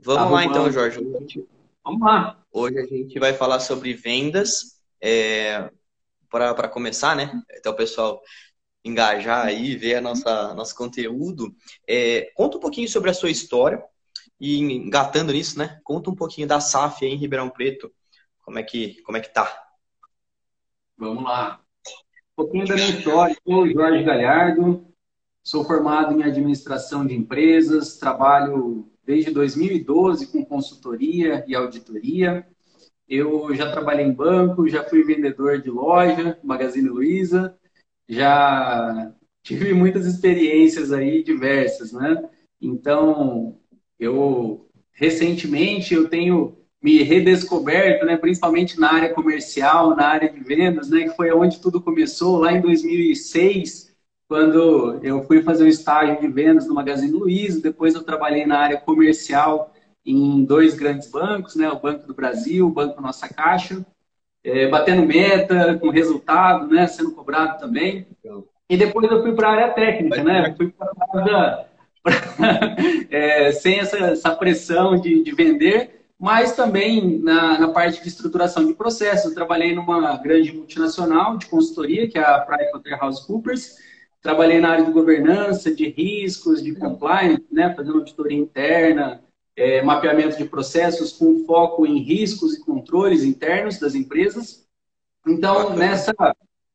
Vamos tá lá então, Jorge. Vamos lá. Hoje a gente vai falar sobre vendas. É, Para começar, né? Então, o pessoal engajar aí, ver a nossa nosso conteúdo. É, conta um pouquinho sobre a sua história e engatando nisso, né? Conta um pouquinho da SAF em Ribeirão Preto. Como é que como é que tá? Vamos lá. Um pouquinho da minha história. Eu sou Jorge Galhardo, sou formado em administração de empresas, trabalho desde 2012 com consultoria e auditoria. Eu já trabalhei em banco, já fui vendedor de loja, Magazine Luiza, já tive muitas experiências aí diversas, né? Então, eu recentemente eu tenho me redescoberto, né, principalmente na área comercial, na área de vendas, né, que foi onde tudo começou lá em 2006, quando eu fui fazer um estágio de vendas no Magazine Luiza, depois eu trabalhei na área comercial em dois grandes bancos, né, o Banco do Brasil, o Banco Nossa Caixa, é, batendo meta, com resultado, né, sendo cobrado também. E depois eu fui para a área técnica, né, fui para é, sem essa, essa pressão de, de, vender, mas também na, na, parte de estruturação de processos. Eu trabalhei numa grande multinacional de consultoria, que é a PricewaterhouseCoopers. Trabalhei na área de governança, de riscos, de compliance, né, fazendo auditoria interna, é, mapeamento de processos com foco em riscos e controles internos das empresas. Então, nessa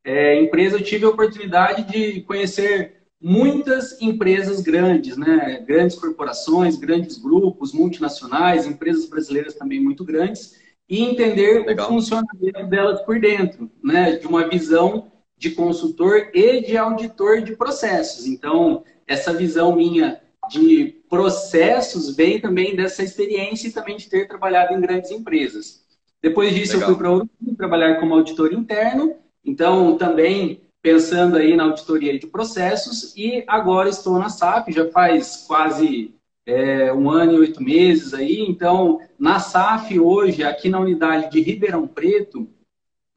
é, empresa, eu tive a oportunidade de conhecer muitas empresas grandes, né? grandes corporações, grandes grupos, multinacionais, empresas brasileiras também muito grandes, e entender Legal. o funcionamento delas por dentro, né? de uma visão de consultor e de auditor de processos. Então, essa visão minha de processos vem também dessa experiência e também de ter trabalhado em grandes empresas. Depois disso, Legal. eu fui para o trabalhar como auditor interno, então também pensando aí na auditoria de processos e agora estou na SAP, já faz quase é, um ano e oito meses aí. Então, na SAF hoje, aqui na unidade de Ribeirão Preto,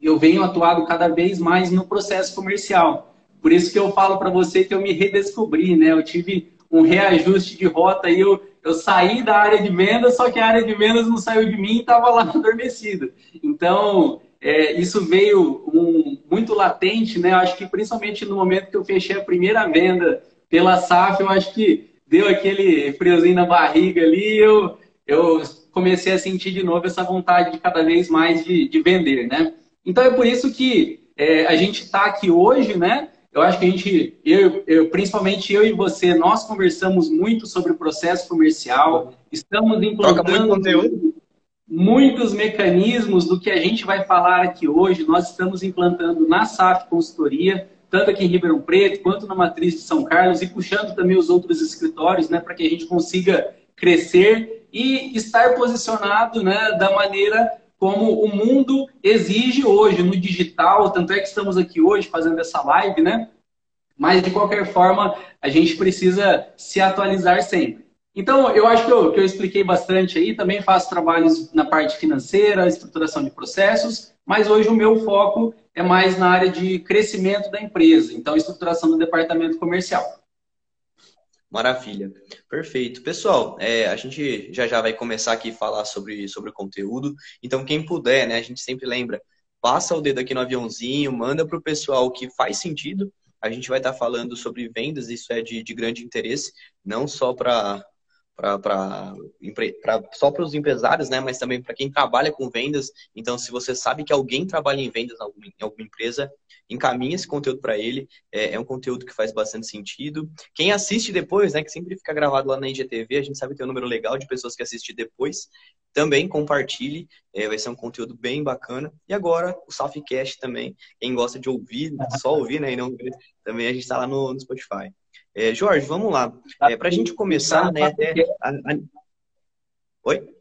eu venho atuado cada vez mais no processo comercial. Por isso que eu falo para você que eu me redescobri, né? Eu tive um reajuste de rota e eu, eu saí da área de vendas, só que a área de vendas não saiu de mim e estava lá adormecida. Então, é, isso veio um, muito latente, né? Eu acho que principalmente no momento que eu fechei a primeira venda pela SAF, eu acho que deu aquele friozinho na barriga ali, eu, eu comecei a sentir de novo essa vontade de cada vez mais de, de vender, né? Então é por isso que é, a gente está aqui hoje, né? Eu acho que a gente, eu, eu, principalmente eu e você, nós conversamos muito sobre o processo comercial, estamos implantando conteúdo. muitos mecanismos do que a gente vai falar aqui hoje, nós estamos implantando na SAF Consultoria, tanto aqui em Ribeirão Preto, quanto na matriz de São Carlos, e puxando também os outros escritórios, né, para que a gente consiga crescer e estar posicionado né, da maneira como o mundo exige hoje, no digital, tanto é que estamos aqui hoje fazendo essa live, né? Mas, de qualquer forma, a gente precisa se atualizar sempre. Então, eu acho que eu, que eu expliquei bastante aí. Também faço trabalhos na parte financeira, estruturação de processos, mas hoje o meu foco é mais na área de crescimento da empresa, então, estruturação do departamento comercial. Maravilha. Perfeito. Pessoal, é, a gente já já vai começar aqui a falar sobre, sobre o conteúdo. Então, quem puder, né, a gente sempre lembra, passa o dedo aqui no aviãozinho, manda para o pessoal que faz sentido. A gente vai estar falando sobre vendas, isso é de, de grande interesse, não só para para só para os empresários, né, mas também para quem trabalha com vendas. Então, se você sabe que alguém trabalha em vendas em alguma, em alguma empresa, encaminhe esse conteúdo para ele. É, é, um conteúdo que faz bastante sentido. Quem assiste depois, né, que sempre fica gravado lá na IGTV, a gente sabe que tem um número legal de pessoas que assistem depois. Também compartilhe, é, vai ser um conteúdo bem bacana. E agora, o Safcast também. Quem gosta de ouvir, só ouvir, né, e não também a gente está lá no, no Spotify. É, Jorge, vamos lá. É, Para a gente começar, né? Até a, a... Oi?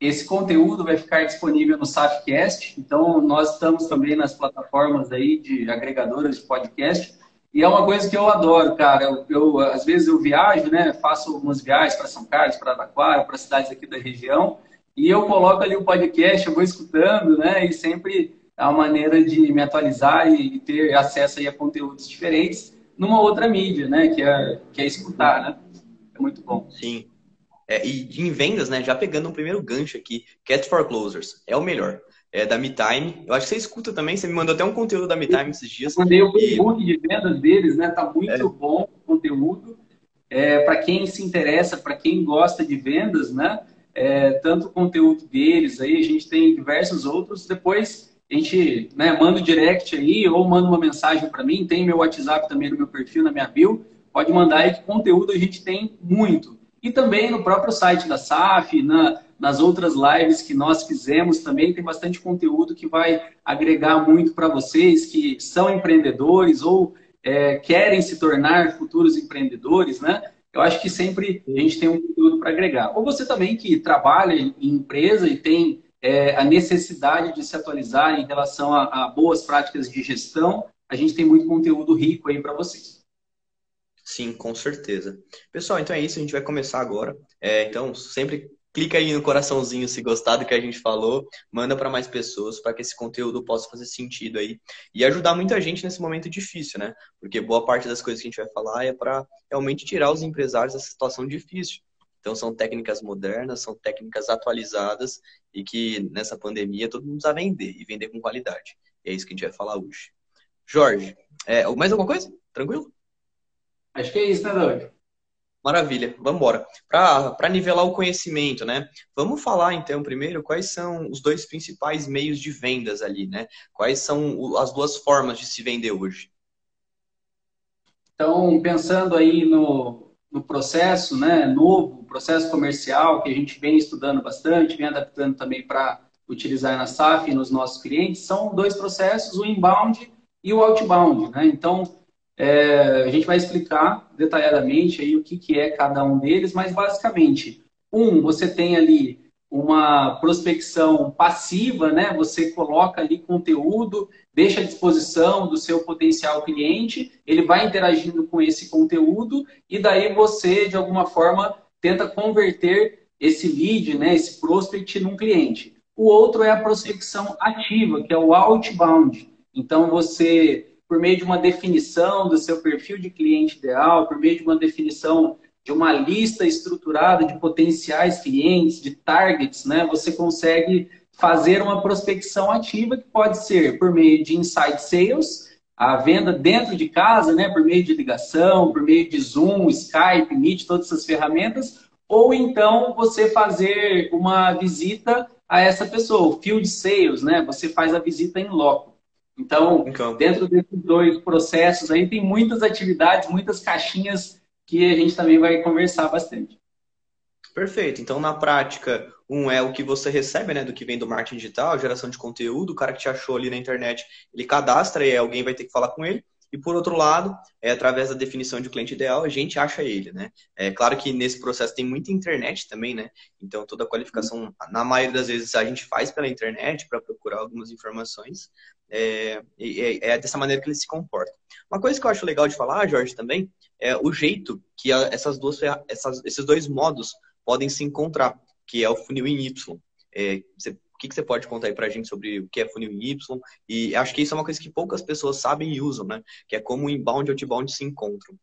Esse conteúdo vai ficar disponível no Safcast, então nós estamos também nas plataformas aí de agregadoras de podcast. E é uma coisa que eu adoro, cara. Eu, eu às vezes eu viajo, né? Faço algumas viagens para São Carlos, para Taquara, para cidades aqui da região, e eu coloco ali o podcast, eu vou escutando, né? E sempre é uma maneira de me atualizar e ter acesso aí a conteúdos diferentes numa outra mídia, né? Que é, que é escutar, né? É muito bom. Sim. É, e em vendas, né, já pegando um primeiro gancho aqui, Cat for Closers é o melhor. É da MeTime. Eu acho que você escuta também, você me mandou até um conteúdo da MeTime esses dias. Eu mandei o e... de vendas deles, né? Tá muito é. bom o conteúdo. É, para quem se interessa, para quem gosta de vendas, né? É, tanto o conteúdo deles aí, a gente tem diversos outros. Depois a gente né, manda o direct aí ou manda uma mensagem para mim. Tem meu WhatsApp também no meu perfil, na minha bio. Pode mandar aí que conteúdo a gente tem muito. E também no próprio site da SAF, na, nas outras lives que nós fizemos também, tem bastante conteúdo que vai agregar muito para vocês que são empreendedores ou é, querem se tornar futuros empreendedores, né? Eu acho que sempre a gente tem um conteúdo para agregar. Ou você também que trabalha em empresa e tem é, a necessidade de se atualizar em relação a, a boas práticas de gestão, a gente tem muito conteúdo rico aí para vocês. Sim, com certeza. Pessoal, então é isso, a gente vai começar agora. É, então, sempre clica aí no coraçãozinho se gostar do que a gente falou, manda para mais pessoas para que esse conteúdo possa fazer sentido aí e ajudar muita gente nesse momento difícil, né? Porque boa parte das coisas que a gente vai falar é para realmente tirar os empresários dessa situação difícil. Então são técnicas modernas, são técnicas atualizadas e que nessa pandemia todo mundo precisa vender e vender com qualidade. E é isso que a gente vai falar hoje. Jorge, é, mais alguma coisa? Tranquilo? Acho que é isso, né, Doug? Maravilha, vamos embora. Para nivelar o conhecimento, né? Vamos falar então primeiro quais são os dois principais meios de vendas ali, né? Quais são as duas formas de se vender hoje? Então, pensando aí no, no processo, né, novo, processo comercial que a gente vem estudando bastante, vem adaptando também para utilizar na SAF e nos nossos clientes, são dois processos, o inbound e o outbound, né? Então, é, a gente vai explicar detalhadamente aí o que, que é cada um deles, mas basicamente, um, você tem ali uma prospecção passiva, né? Você coloca ali conteúdo, deixa à disposição do seu potencial cliente, ele vai interagindo com esse conteúdo e daí você, de alguma forma, tenta converter esse lead, né, esse prospect num cliente. O outro é a prospecção ativa, que é o outbound. Então você por meio de uma definição do seu perfil de cliente ideal, por meio de uma definição de uma lista estruturada de potenciais clientes, de targets, né? Você consegue fazer uma prospecção ativa que pode ser por meio de inside sales, a venda dentro de casa, né, por meio de ligação, por meio de Zoom, Skype, Meet, todas essas ferramentas, ou então você fazer uma visita a essa pessoa, field sales, né? Você faz a visita em loco. Então, dentro desses dois processos aí, tem muitas atividades, muitas caixinhas que a gente também vai conversar bastante. Perfeito. Então, na prática, um é o que você recebe, né, do que vem do marketing digital, geração de conteúdo, o cara que te achou ali na internet, ele cadastra e alguém vai ter que falar com ele. E por outro lado, é através da definição de cliente ideal, a gente acha ele, né? É claro que nesse processo tem muita internet também, né? Então toda a qualificação, na maioria das vezes, a gente faz pela internet para procurar algumas informações. É, é, é, dessa maneira que ele se comporta. Uma coisa que eu acho legal de falar, Jorge, também, é o jeito que essas duas, essas, esses dois modos podem se encontrar, que é o funil em Y. É, você que, que você pode contar aí para a gente sobre o que é funil em Y? E acho que isso é uma coisa que poucas pessoas sabem e usam, né? Que é como o inbound e o outbound se encontram.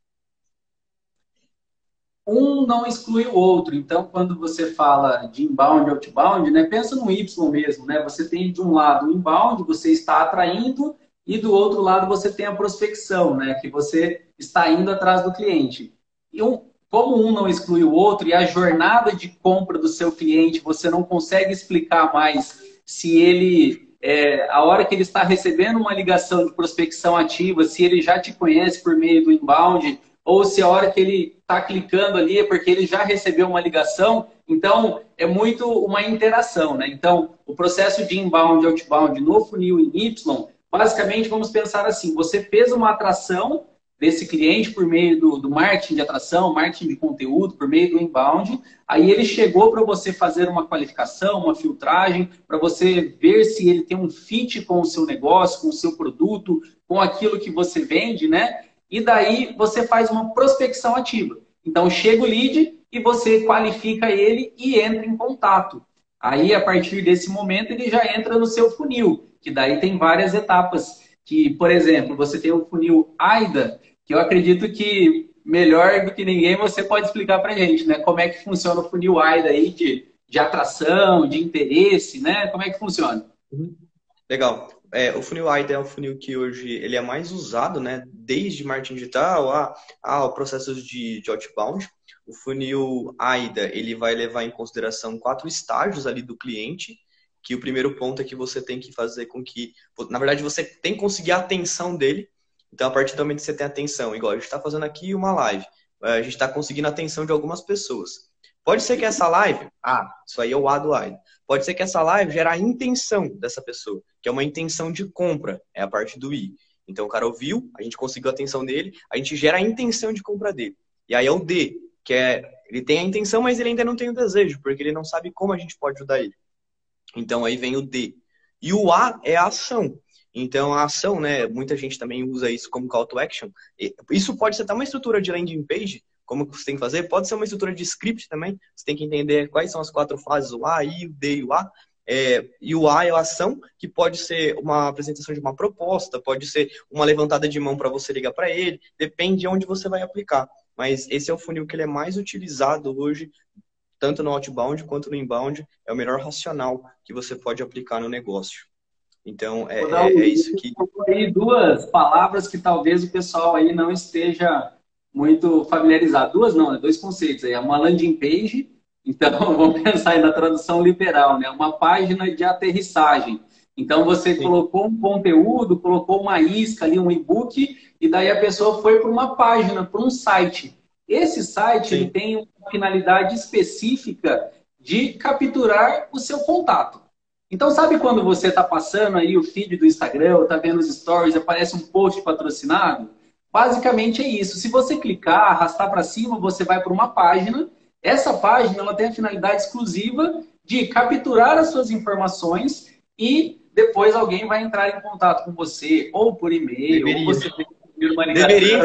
Um não exclui o outro. Então, quando você fala de inbound e outbound, né, pensa no Y mesmo. Né? Você tem de um lado o inbound, você está atraindo, e do outro lado você tem a prospecção, né, que você está indo atrás do cliente. E um, como um não exclui o outro e a jornada de compra do seu cliente você não consegue explicar mais se ele, é, a hora que ele está recebendo uma ligação de prospecção ativa, se ele já te conhece por meio do inbound ou se a hora que ele está clicando ali é porque ele já recebeu uma ligação. Então, é muito uma interação, né? Então, o processo de inbound e outbound no funil em Y, basicamente, vamos pensar assim, você fez uma atração desse cliente por meio do, do, marketing de atração, marketing de conteúdo, por meio do inbound. Aí ele chegou para você fazer uma qualificação, uma filtragem, para você ver se ele tem um fit com o seu negócio, com o seu produto, com aquilo que você vende, né? E daí você faz uma prospecção ativa. Então chega o lead e você qualifica ele e entra em contato. Aí, a partir desse momento, ele já entra no seu funil, que daí tem várias etapas que, por exemplo, você tem o funil AIDA, que eu acredito que melhor do que ninguém, você pode explicar para gente, né? Como é que funciona o funil AIDA aí de, de atração, de interesse, né? Como é que funciona? Uhum. Legal. É, o funil AIDA é um funil que hoje ele é mais usado, né? Desde marketing digital a, a processos de, de outbound. O funil AIDA ele vai levar em consideração quatro estágios ali do cliente, que o primeiro ponto é que você tem que fazer com que, na verdade, você tem que conseguir a atenção dele. Então, a partir do momento que você tem atenção, igual a gente está fazendo aqui uma live, eh, a gente está conseguindo a atenção de algumas pessoas. Pode ser que essa live, ah, isso aí é o A do AIDA. Pode ser que essa live gere a intenção dessa pessoa, que é uma intenção de compra, é a parte do I. Então o cara ouviu, a gente conseguiu a atenção dele, a gente gera a intenção de compra dele. E aí é o D, que é ele tem a intenção, mas ele ainda não tem o desejo, porque ele não sabe como a gente pode ajudar ele. Então aí vem o D. E o A é a ação. Então a ação, né, muita gente também usa isso como call to action. Isso pode ser até uma estrutura de landing page, como você tem que fazer, pode ser uma estrutura de script também. Você tem que entender quais são as quatro fases, o A, I, o D e o A. É, e o A é a ação, que pode ser uma apresentação de uma proposta, pode ser uma levantada de mão para você ligar para ele, depende de onde você vai aplicar. Mas esse é o funil que ele é mais utilizado hoje, tanto no outbound quanto no inbound. É o melhor racional que você pode aplicar no negócio. Então, é, é, é isso que. aí duas palavras que talvez o pessoal aí não esteja muito familiarizado. Duas não, né? dois conceitos aí. É uma landing page, então vamos pensar aí na tradução literal, né? Uma página de aterrissagem. Então você Sim. colocou um conteúdo, colocou uma isca ali, um e-book, e daí a pessoa foi para uma página, para um site. Esse site ele tem uma finalidade específica de capturar o seu contato. Então, sabe quando você está passando aí o feed do Instagram, está vendo os stories, aparece um post patrocinado? Basicamente é isso. Se você clicar, arrastar para cima, você vai para uma página. Essa página ela tem a finalidade exclusiva de capturar as suas informações e depois alguém vai entrar em contato com você, ou por e-mail, ou você uma Deveria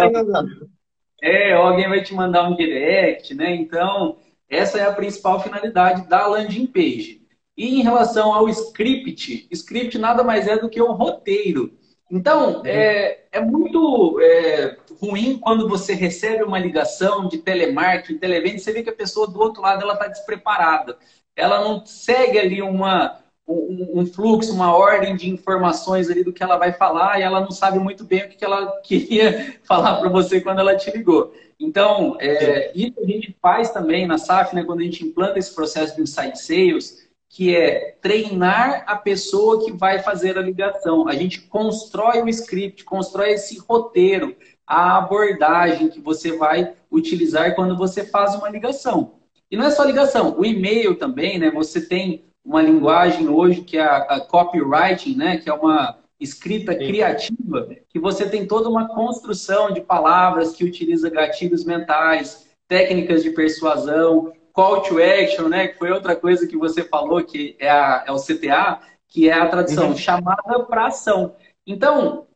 É, alguém vai te mandar um direct, né? Então, essa é a principal finalidade da landing page. E em relação ao script, script nada mais é do que um roteiro. Então, uhum. é, é muito é, ruim quando você recebe uma ligação de telemarketing, televenda, você vê que a pessoa do outro lado ela está despreparada. Ela não segue ali uma, um, um, fluxo, uma ordem de informações ali do que ela vai falar e ela não sabe muito bem o que ela queria falar para você quando ela te ligou. Então, é, isso a gente faz também na SAF, né, quando a gente implanta esse processo de insight sales, que é treinar a pessoa que vai fazer a ligação. A gente constrói o script, constrói esse roteiro, a abordagem que você vai utilizar quando você faz uma ligação. E não é só ligação, o e-mail também, né? Você tem uma linguagem hoje que é a, a copywriting, né? Que é uma escrita criativa, que você tem toda uma construção de palavras que utiliza gatilhos mentais, técnicas de persuasão, call to action, né? Que foi outra coisa que você falou, que é, a, é o CTA, que é a tradução uhum. chamada para ação. Então,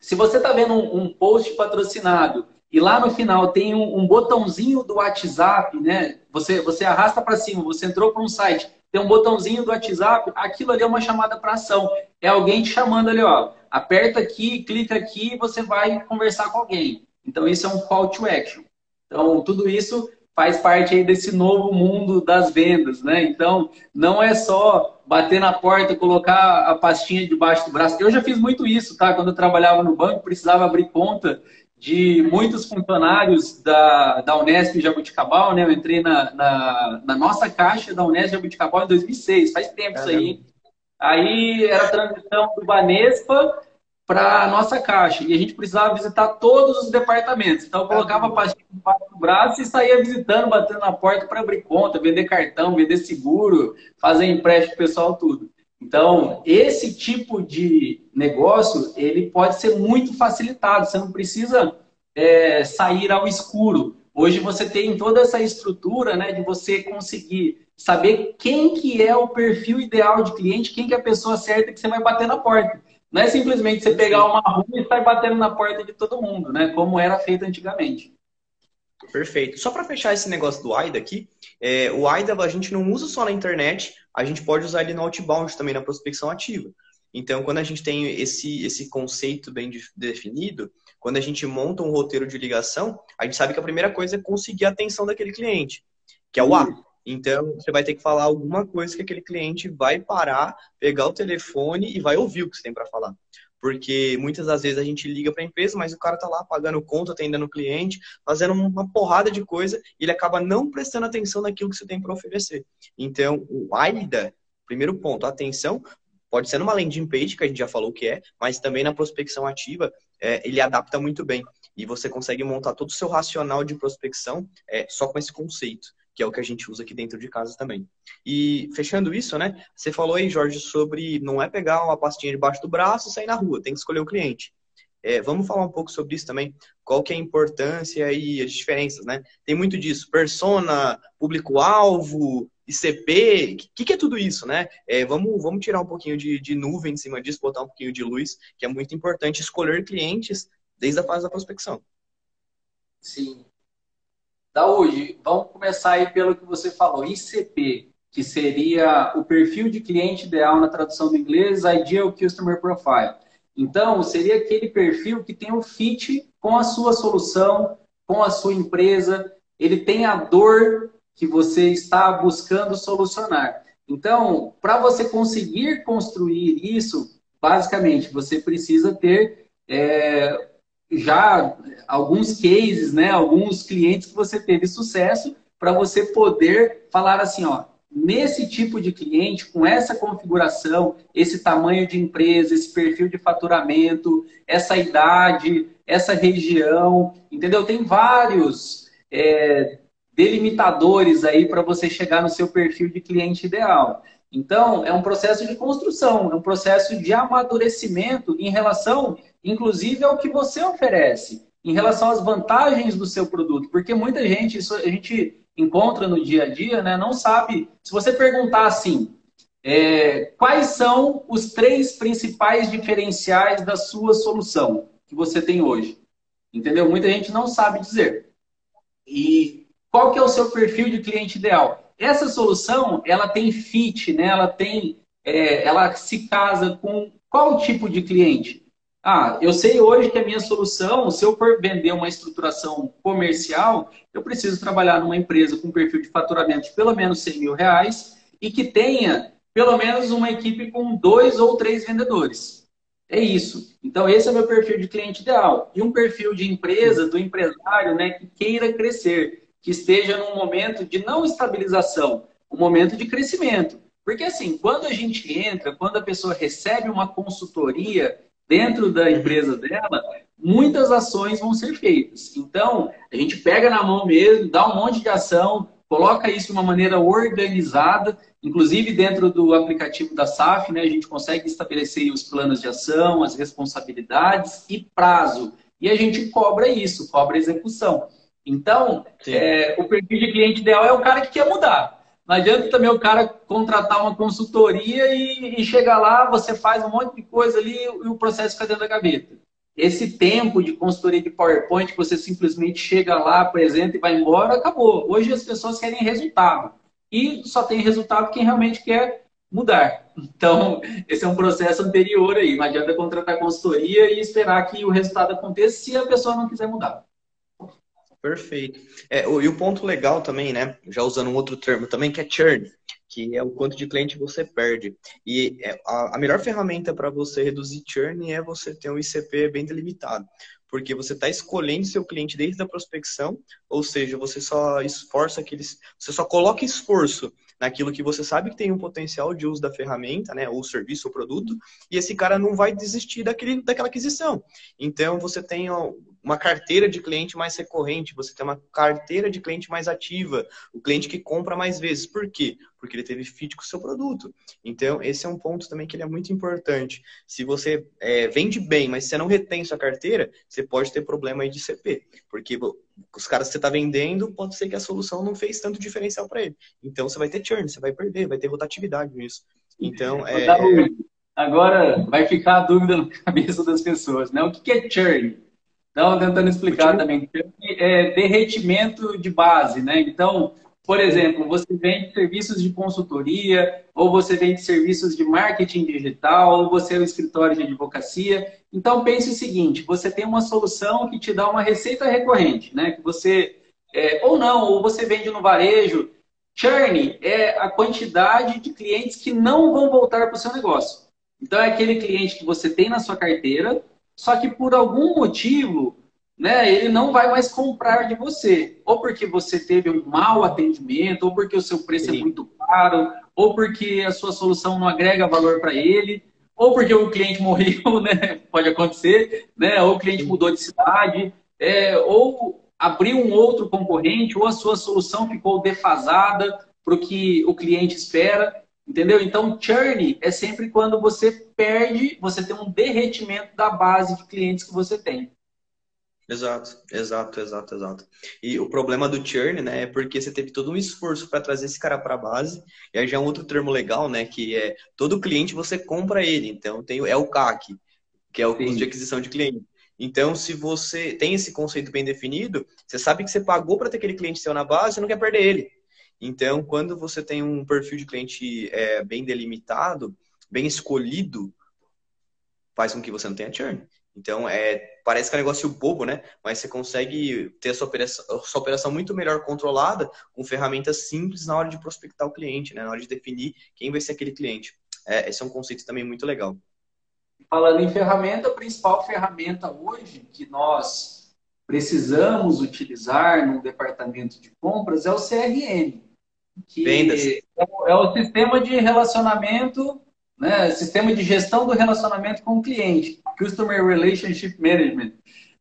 se você está vendo um, um, post patrocinado e lá no final tem um, um botãozinho do WhatsApp, né? Você, você arrasta para cima, você entrou para um site, tem um botãozinho do WhatsApp, aquilo ali é uma chamada para ação. É alguém te chamando ali, ó. Aperta aqui, clica aqui e você vai conversar com alguém. Então, isso é um call to action. Então, tudo isso faz parte aí desse novo mundo das vendas, né? Então, não é só bater na porta, colocar a pastinha debaixo do braço. Eu já fiz muito isso, tá? Quando eu trabalhava no banco, precisava abrir conta de muitos funcionários da, da Unesp Jabuticabal, né? Eu entrei na, na, na nossa caixa da Unesp Jabuticabal em 2006, faz tempo isso aí. Aí era a transição do Banespa para a nossa caixa. E a gente precisava visitar todos os departamentos. Então, eu colocava a pastinha debaixo do braço e saía visitando, batendo na porta para abrir conta, vender cartão, vender seguro, fazer empréstimo pessoal, tudo. Então, esse tipo de negócio, ele pode ser muito facilitado. Você não precisa é, sair ao escuro. Hoje você tem toda essa estrutura né, de você conseguir saber quem que é o perfil ideal de cliente, quem que é a pessoa certa que você vai bater na porta. Não é simplesmente você pegar uma rua e sair batendo na porta de todo mundo, né? Como era feito antigamente. Perfeito. Só para fechar esse negócio do AIDA aqui, é, o AIDA a gente não usa só na internet, a gente pode usar ele no outbound também, na prospecção ativa. Então, quando a gente tem esse, esse conceito bem definido, quando a gente monta um roteiro de ligação, a gente sabe que a primeira coisa é conseguir a atenção daquele cliente, que é o A. Então, você vai ter que falar alguma coisa que aquele cliente vai parar, pegar o telefone e vai ouvir o que você tem para falar. Porque muitas das vezes a gente liga para a empresa, mas o cara tá lá pagando conta, atendendo o cliente, fazendo uma porrada de coisa, e ele acaba não prestando atenção naquilo que você tem para oferecer. Então, o AIDA, primeiro ponto, atenção, pode ser numa landing page, que a gente já falou que é, mas também na prospecção ativa, é, ele adapta muito bem. E você consegue montar todo o seu racional de prospecção é, só com esse conceito, que é o que a gente usa aqui dentro de casa também. E fechando isso, né? Você falou aí, Jorge, sobre não é pegar uma pastinha debaixo do braço e sair na rua, tem que escolher o cliente. É, vamos falar um pouco sobre isso também, qual que é a importância e as diferenças, né? Tem muito disso, persona, público-alvo, ICP, o que, que, é tudo isso, né? É, vamos, vamos tirar um pouquinho de, de nuvem em cima disso, botar um pouquinho de luz, que é muito importante escolher clientes desde a fase da prospecção. Sim. Daúde, vamos começar aí pelo que você falou, ICP, que seria o perfil de cliente ideal na tradução do inglês, Ideal Customer Profile. Então, seria aquele perfil que tem um fit com a sua solução, com a sua empresa, ele tem a dor que você está buscando solucionar. Então, para você conseguir construir isso, basicamente, você precisa ter é, já alguns cases, né, alguns clientes que você teve sucesso para você poder falar assim, ó, nesse tipo de cliente, com essa configuração, esse tamanho de empresa, esse perfil de faturamento, essa idade, essa região, entendeu? Tem vários é, delimitadores aí para você chegar no seu perfil de cliente ideal. Então, é um processo de construção, é um processo de amadurecimento em relação, inclusive, ao que você oferece, em relação às vantagens do seu produto. Porque muita gente, isso a gente encontra no dia a dia, né, não sabe. Se você perguntar assim, é, quais são os três principais diferenciais da sua solução que você tem hoje? Entendeu? Muita gente não sabe dizer. E qual que é o seu perfil de cliente ideal? Essa solução, ela tem fit, né? Ela tem, é, ela se casa com qual tipo de cliente? Ah, eu sei hoje que a minha solução, se eu for vender uma estruturação comercial, eu preciso trabalhar numa empresa com perfil de faturamento de pelo menos 100 mil reais e que tenha pelo menos uma equipe com dois ou três vendedores. É isso. Então, esse é o meu perfil de cliente ideal. E um perfil de empresa, do empresário, né, que queira crescer que esteja num momento de não estabilização, um momento de crescimento. Porque assim, quando a gente entra, quando a pessoa recebe uma consultoria dentro da empresa dela, muitas ações vão ser feitas. Então, a gente pega na mão mesmo, dá um monte de ação, coloca isso de uma maneira organizada, inclusive dentro do aplicativo da SAF, né, a gente consegue estabelecer os planos de ação, as responsabilidades e prazo. E a gente cobra isso, cobra execução. Então, é, o perfil de cliente ideal é o cara que quer mudar. Não adianta também o cara contratar uma consultoria e, e chegar lá, você faz um monte de coisa ali e o processo fica dentro da gaveta. Esse tempo de consultoria de PowerPoint que você simplesmente chega lá, apresenta e vai embora, acabou. Hoje as pessoas querem resultado. E só tem resultado quem realmente quer mudar. Então, esse é um processo anterior aí. Não adianta contratar consultoria e esperar que o resultado aconteça se a pessoa não quiser mudar. Perfeito. É, e o ponto legal também, né? Já usando um outro termo também, que é churn, que é o quanto de cliente você perde. E é, a, a melhor ferramenta para você reduzir churn é você ter um ICP bem delimitado. Porque você está escolhendo seu cliente desde a prospecção, ou seja, você só esforça aqueles. Você só coloca esforço naquilo que você sabe que tem um potencial de uso da ferramenta, né, ou serviço ou produto, e esse cara não vai desistir daquele, daquela aquisição. Então, você tem uma carteira de cliente mais recorrente, você tem uma carteira de cliente mais ativa, o cliente que compra mais vezes. Por quê? Porque ele teve fit com o seu produto. Então, esse é um ponto também que ele é muito importante. Se você é, vende bem, mas você não retém sua carteira, você pode ter problema aí de CP. Porque os caras que você está vendendo, pode ser que a solução não fez tanto diferencial para ele. Então você vai ter churn, você vai perder, vai ter rotatividade nisso. Então, é... Agora vai ficar a dúvida na cabeça das pessoas, né? O que é churn? Então, tentando explicar também. É derretimento de base, né? Então, Por exemplo, você vende serviços de consultoria, ou você vende serviços de marketing digital, ou você é um escritório de advocacia. Então pense o seguinte: você tem uma solução que te dá uma receita recorrente, né? Que você é, ou não, ou você vende no varejo. Churn é a quantidade de clientes que não vão voltar para o seu negócio. Então é aquele cliente que você tem na sua carteira, só que por algum motivo né, ele não vai mais comprar de você. Ou porque você teve um mau atendimento, ou porque o seu preço é Sim. é muito caro, ou porque a sua solução não agrega valor para ele, ou porque o cliente morreu, né? Pode acontecer, né? Ou o cliente mudou de cidade, é, ou abriu um outro concorrente, ou a sua solução ficou defasada para o que o cliente espera. Entendeu? Então, churn é sempre quando você perde, você tem um derretimento da base de clientes que você tem. Exato, exato, exato, exato. E o problema do churn, né, é porque você teve todo um esforço para trazer esse cara para a base, e aí já é um outro termo legal, né, que é todo cliente você compra ele, então tem é o CAC, que é o Sim. custo de aquisição de cliente. Então, se você tem esse conceito bem definido, você sabe que você pagou para ter aquele cliente seu na base, você não quer perder ele. Então, quando você tem um perfil de cliente é, bem delimitado, bem escolhido, faz com que você não tenha churn. Então, é, parece que é um negócio bobo, né? Mas você consegue ter a sua operação, a sua operação muito melhor controlada com ferramentas simples na hora de prospectar o cliente, né? Na hora de definir quem vai ser aquele cliente. É, esse é um conceito também muito legal. Falando em ferramenta, a principal ferramenta hoje que nós precisamos utilizar no departamento de compras é o CRM, que Vendas. é o sistema de relacionamento né? Sistema de gestão do relacionamento com o cliente, Customer Relationship Management.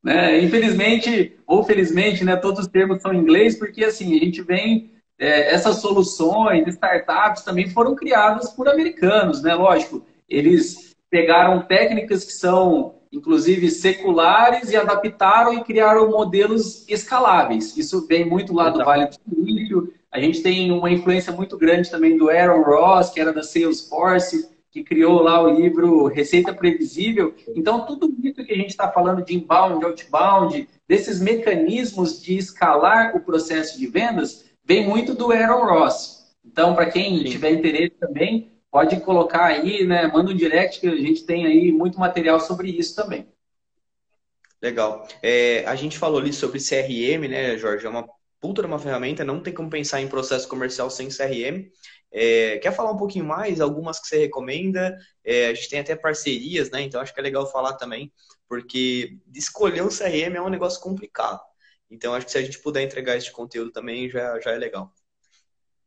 Né? Infelizmente, ou felizmente, né, todos os termos são em inglês, porque assim, a gente vem. É, essas soluções, startups também foram criadas por americanos, né? Lógico, eles pegaram técnicas que são, inclusive, seculares e adaptaram e criaram modelos escaláveis. Isso vem muito lá do Vale do Silício. A gente tem uma influência muito grande também do Aaron Ross, que era da Salesforce, que criou lá o livro Receita Previsível. Então, tudo isso que a gente está falando de inbound, outbound, desses mecanismos de escalar o processo de vendas, vem muito do Aaron Ross. Então, para quem Sim. tiver interesse também, pode colocar aí, né? Manda um direct que a gente tem aí muito material sobre isso também. Legal. É, a gente falou ali sobre CRM, né, Jorge? É uma puta de uma ferramenta, não tem como pensar em processo comercial sem CRM. É, quer falar um pouquinho mais? Algumas que você recomenda? É, a gente tem até parcerias, né? Então acho que é legal falar também, porque escolher um CRM é um negócio complicado. Então acho que se a gente puder entregar esse conteúdo também já, já é legal.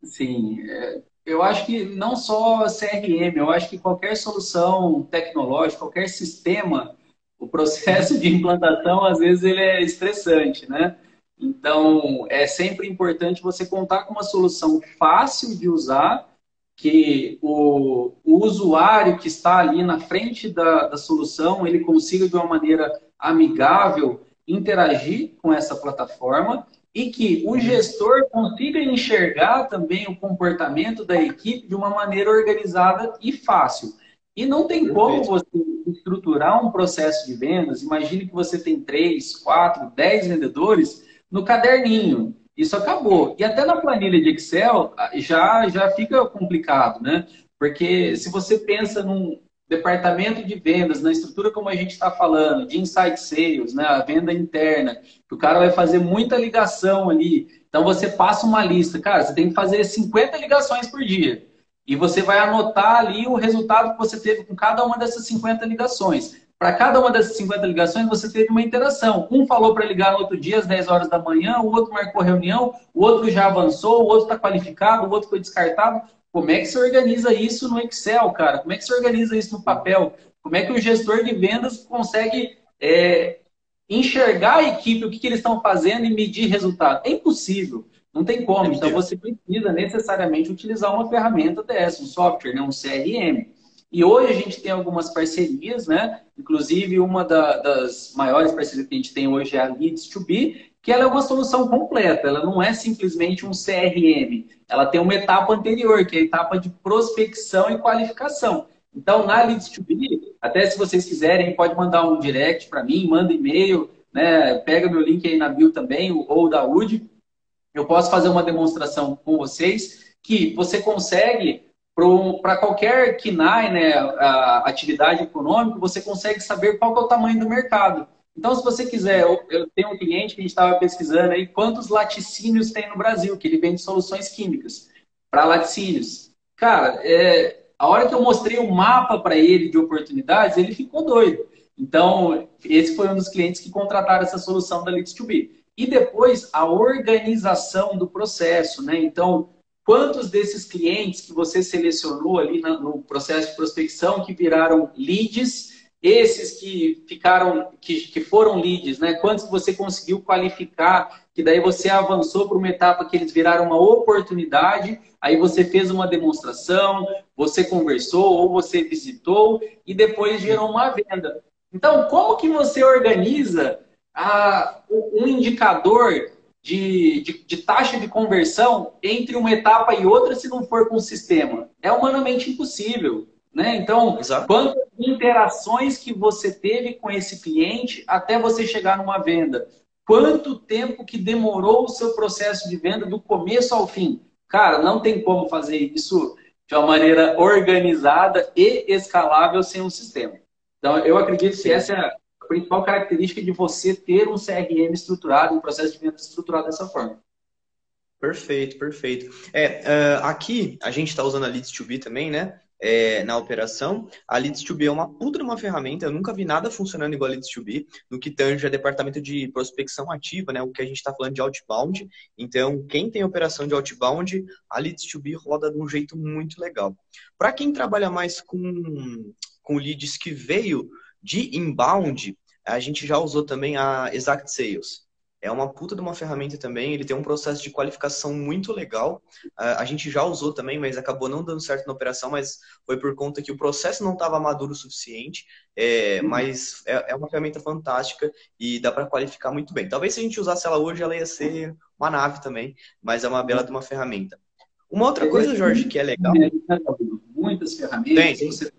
Sim, é, eu acho que não só CRM, eu acho que qualquer solução tecnológica, qualquer sistema, o processo de implantação às vezes ele é estressante, né? Então, é sempre importante você contar com uma solução fácil de usar, que o, o usuário que está ali na frente da, da solução, ele consiga de uma maneira amigável interagir com essa plataforma e que o gestor consiga enxergar também o comportamento da equipe de uma maneira organizada e fácil. E não tem como você estruturar um processo de vendas. Imagine que você tem três, quatro, dez vendedores no caderninho. Isso acabou. E até na planilha de Excel ah, já, já fica complicado, né? Porque se você pensa num departamento de vendas, na estrutura como a gente está falando, de inside sales, né? a venda interna, que o cara vai fazer muita ligação ali. Então você passa uma lista, cara, você tem que fazer 50 ligações por dia. E você vai anotar ali o resultado que você teve com cada uma dessas 50 ligações. Para cada uma dessas 50 ligações, você teve uma interação. Um falou para ligar no outro dia, às 10 horas da manhã, o outro marcou reunião, o outro já avançou, o outro está qualificado, o outro foi descartado. Como é que você organiza isso no Excel, cara? Como é que você organiza isso no papel? Como é que o gestor de vendas consegue é, enxergar a equipe, o que, que eles estão fazendo e medir resultado? É impossível. Não tem como. Então, você precisa necessariamente utilizar uma ferramenta dessa, um software, né? um CRM. E hoje a gente tem algumas parcerias, né? Inclusive, uma da, das maiores parcerias que a gente tem hoje é a Leads to Be, que ela é uma solução completa, ela não é simplesmente um CRM. Ela tem uma etapa anterior, que é a etapa de prospecção e qualificação. Então, na Leads to Be, até se vocês quiserem, pode mandar um direct para mim, manda e-mail, né? Pega meu link aí na bio também, ou da UD. eu posso fazer uma demonstração com vocês que você consegue para qualquer KINAI, né, atividade econômica, você consegue saber qual é o tamanho do mercado. Então, se você quiser, eu, eu tenho um cliente que a gente estava pesquisando aí quantos laticínios tem no Brasil, que ele vende soluções químicas para laticínios. Cara, é, a hora que eu mostrei o mapa para ele de oportunidades, ele ficou doido. Então, esse foi um dos clientes que contrataram essa solução da Leads2B. E depois, a organização do processo, né? Então, quantos desses clientes que você selecionou ali no processo de prospecção que viraram leads esses que ficaram, que, que foram leads, né? Quantos você conseguiu qualificar, que daí você avançou para uma etapa que eles viraram uma oportunidade, aí você fez uma demonstração, você conversou ou você visitou e depois gerou uma venda. Então, como que você organiza a, um indicador de, de, de, taxa de conversão entre uma etapa e outra se não for com o sistema? É humanamente impossível. Né? Então, Exato. quantas interações que você teve com esse cliente até você chegar numa venda? Quanto tempo que demorou o seu processo de venda do começo ao fim? Cara, não tem como fazer isso de uma maneira organizada e escalável sem um sistema. Então, eu acredito que essa é a principal característica de você ter um CRM estruturado, um processo de venda estruturado dessa forma. Perfeito, perfeito. É, uh, aqui a gente está usando a Leads2B também, né? é, na operação. A Leads2B é uma puta uma ferramenta, eu nunca vi nada funcionando igual a Leads2B, no que tange a departamento de prospecção ativa, né, o que a gente está falando de outbound. Então, quem tem operação de outbound, a Leads2B roda de um jeito muito legal. Para quem trabalha mais com, com leads que veio de inbound, a gente já usou também a Exact Sales. É uma puta de uma ferramenta também. Ele tem um processo de qualificação muito legal. Uh, a gente já usou também, mas acabou não dando certo na operação, mas foi por conta que o processo não estava maduro o suficiente. É, uhum. Mas é, é, uma ferramenta fantástica e dá para qualificar muito bem. Talvez se a gente usasse ela hoje, ela ia ser uma nave também, mas é uma bela de uma ferramenta. Uma outra coisa, Jorge, que é legal. Muitas ferramentas. Tem, Você,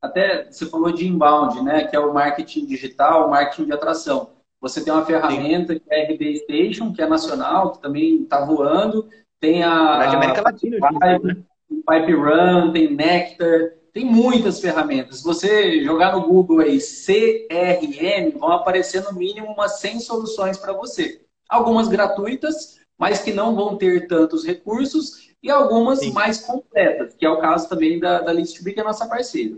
até você falou de inbound, né? Que é o marketing digital, o marketing de atração. Você tem uma ferramenta Sim. que é a RD Station, que é nacional, que também está voando. Tem a. Na América Latina, Pipe, né? Pipe Run, tem Nectar, tem muitas ferramentas. Se você jogar no Google aí CRM, vão aparecer no mínimo umas 100 soluções para você. Algumas gratuitas, mas que não vão ter tantos recursos, e algumas Sim. mais completas, que é o caso também da, da List2B, que é a nossa parceira.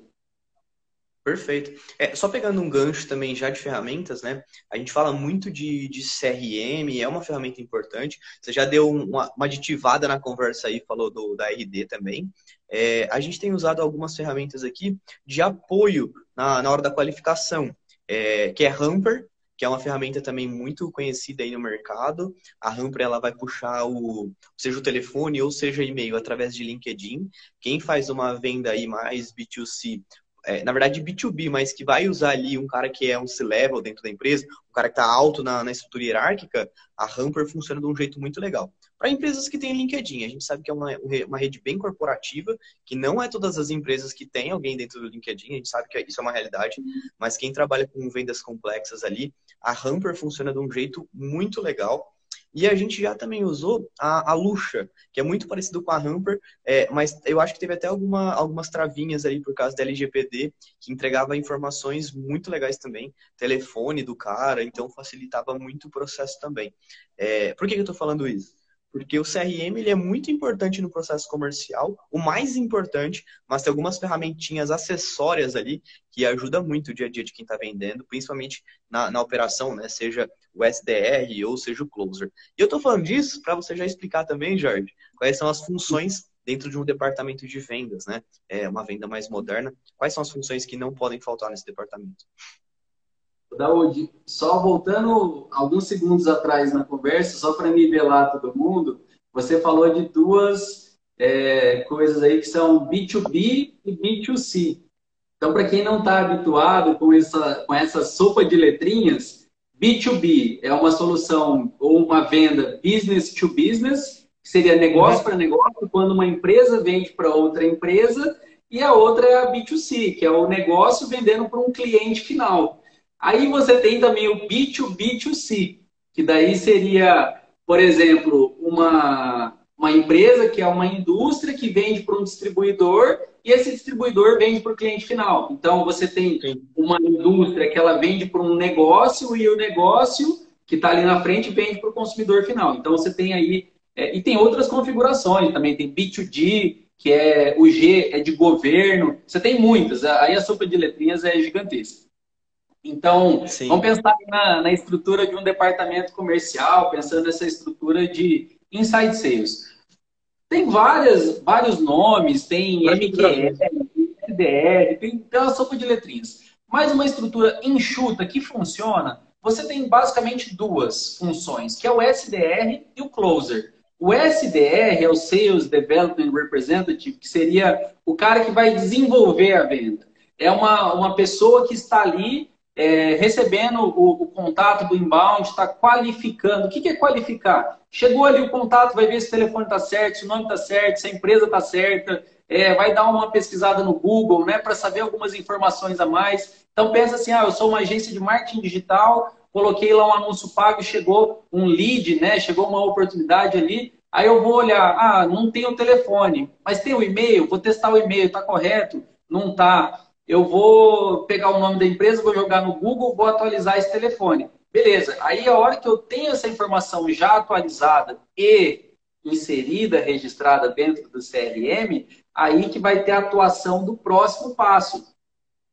Perfeito. É, só pegando um gancho também já de ferramentas, né? A gente fala muito de, de CRM, é uma ferramenta importante. Você já deu uma, uma aditivada na conversa aí, falou do, da RD também. É, a gente tem usado algumas ferramentas aqui de apoio na, na hora da qualificação, é, que é Hamper, que é uma ferramenta também muito conhecida aí no mercado. A Hamper ela vai puxar o seja o telefone ou seja e-mail através de LinkedIn. Quem faz uma venda aí mais B2C é, na verdade, B2B, mas que vai usar ali um cara que é um C-level dentro da empresa, um cara que está alto na, na, estrutura hierárquica, a Hamper funciona de um jeito muito legal. Para empresas que têm LinkedIn, a gente sabe que é uma, uma rede bem corporativa, que não é todas as empresas que têm alguém dentro do LinkedIn, a gente sabe que isso é uma realidade, mas quem trabalha com vendas complexas ali, a Hamper funciona de um jeito muito legal. E a gente já também usou a, a Lucha, que é muito parecido com a Hamper, é, mas eu acho que teve até alguma, algumas travinhas ali por causa da LGPD, que entregava informações muito legais também, telefone do cara, então facilitava muito o processo também. É, por que, que eu estou falando isso? Porque o CRM ele é muito importante no processo comercial, o mais importante, mas tem algumas ferramentinhas acessórias ali que ajudam muito o dia a dia de quem está vendendo, principalmente na, na operação, né? Seja o SDR ou seja o Closer. E eu estou falando disso para você já explicar também, Jorge, quais são as funções dentro de um departamento de vendas, né? É uma venda mais moderna. Quais são as funções que não podem faltar nesse departamento? Daúde, só voltando alguns segundos atrás na conversa, só para nivelar todo mundo, você falou de duas é, coisas aí que são B2B e B2C. Então, para quem não está habituado com essa, com essa sopa de letrinhas, B2B é uma solução ou uma venda business to business, que seria negócio para negócio, quando uma empresa vende para outra empresa, e a outra é a B2C, que é o negócio vendendo para um cliente final. Aí você tem também o B2B2C, que daí seria, por exemplo, uma, uma empresa que é uma indústria que vende para um distribuidor e esse distribuidor vende para o cliente final. Então, você tem Sim. uma indústria que ela vende para um negócio e o negócio que está ali na frente vende para o consumidor final. Então, você tem aí... É, e tem outras configurações também. Tem B2G, que é o G é de governo. Você tem muitas. Aí a sopa de letrinhas é gigantesca. Então, Sim. vamos pensar na, na, estrutura de um departamento comercial, pensando nessa estrutura de inside sales. Tem várias, vários nomes, tem MQL, SDR, tem, tem uma sopa de letrinhas. Mas uma estrutura enxuta que funciona, você tem basicamente duas funções, que é o SDR e o Closer. O SDR é o Sales Development Representative, que seria o cara que vai desenvolver a venda. É uma, uma pessoa que está ali é, recebendo o, o, contato do inbound, está qualificando. O que, que é qualificar? Chegou ali o contato, vai ver se o telefone está certo, se o nome está certo, se a empresa está certa, é, vai dar uma pesquisada no Google, né, para saber algumas informações a mais. Então pensa assim, ah, eu sou uma agência de marketing digital, coloquei lá um anúncio pago, chegou um lead, né, chegou uma oportunidade ali, aí eu vou olhar, ah, não tem o telefone, mas tem o e-mail, vou testar o e-mail, está correto? Não está eu vou pegar o nome da empresa, vou jogar no Google, vou atualizar esse telefone. Beleza. Aí a hora que eu tenho essa informação já atualizada e inserida, registrada dentro do CRM, aí que vai ter a atuação do próximo passo,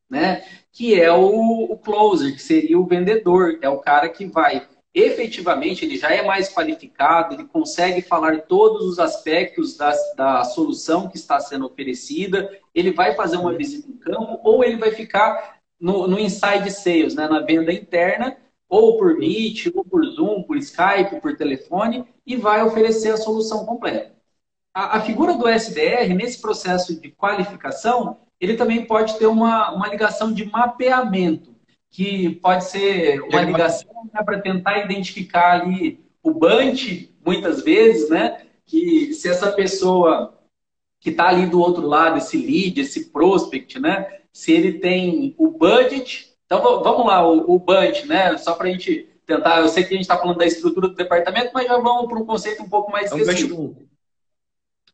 né? Que é o, o closer, que seria o vendedor, é o cara que vai efetivamente ele já é mais qualificado, ele consegue falar todos os aspectos da, da solução que está sendo oferecida, ele vai fazer uma visita em campo ou ele vai ficar no, no inside sales, né, na venda interna, ou por Meet, ou por Zoom, por Skype, por telefone, e vai oferecer a solução completa. A, a figura do SDR, nesse processo de qualificação, ele também pode ter uma, uma ligação de mapeamento que pode ser uma ligação né, para tentar identificar ali o bunch, muitas vezes, né? Que se essa pessoa que está ali do outro lado, esse lead, esse prospect, né? Se ele tem o budget. Então vamos lá, o, o budget, né? Só para a gente tentar. Eu sei que a gente está falando da estrutura do departamento, mas já vamos para um conceito um pouco mais específico.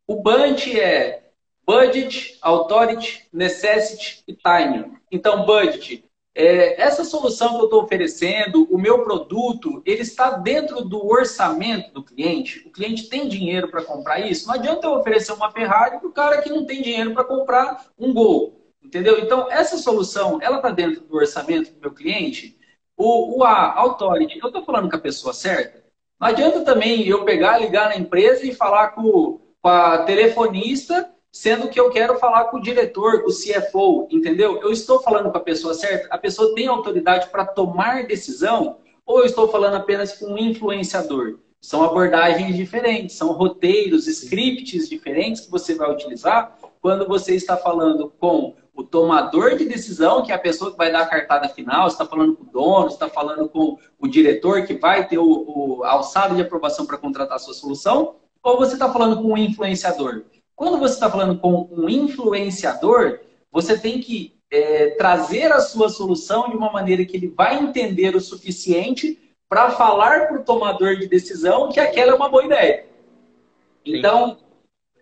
O budget é budget, authority, necessity e time. Então, budget é, essa solução que eu estou oferecendo, o meu produto, ele está dentro do orçamento do cliente. O cliente tem dinheiro para comprar isso. Não adianta eu oferecer uma Ferrari para o cara que não tem dinheiro para comprar um Gol. Entendeu? Então, essa solução, ela está dentro do orçamento do meu cliente. O, o A, Authority, eu estou falando com a pessoa certa? Não adianta também eu pegar, ligar na empresa e falar com, com a telefonista sendo que eu quero falar com o diretor, com o CFO, entendeu? Eu estou falando com a pessoa certa? A pessoa tem autoridade para tomar decisão? Ou eu estou falando apenas com um influenciador? São abordagens diferentes, são roteiros, scripts diferentes que você vai utilizar quando você está falando com o tomador de decisão, que é a pessoa que vai dar a cartada final, está falando com o dono, está falando com o diretor que vai ter o, o alçado de aprovação para contratar a sua solução, ou você está falando com um influenciador? Quando você está falando com um influenciador, você tem que é, trazer a sua solução de uma maneira que ele vai entender o suficiente para falar para o tomador de decisão que aquela é uma boa ideia. Então,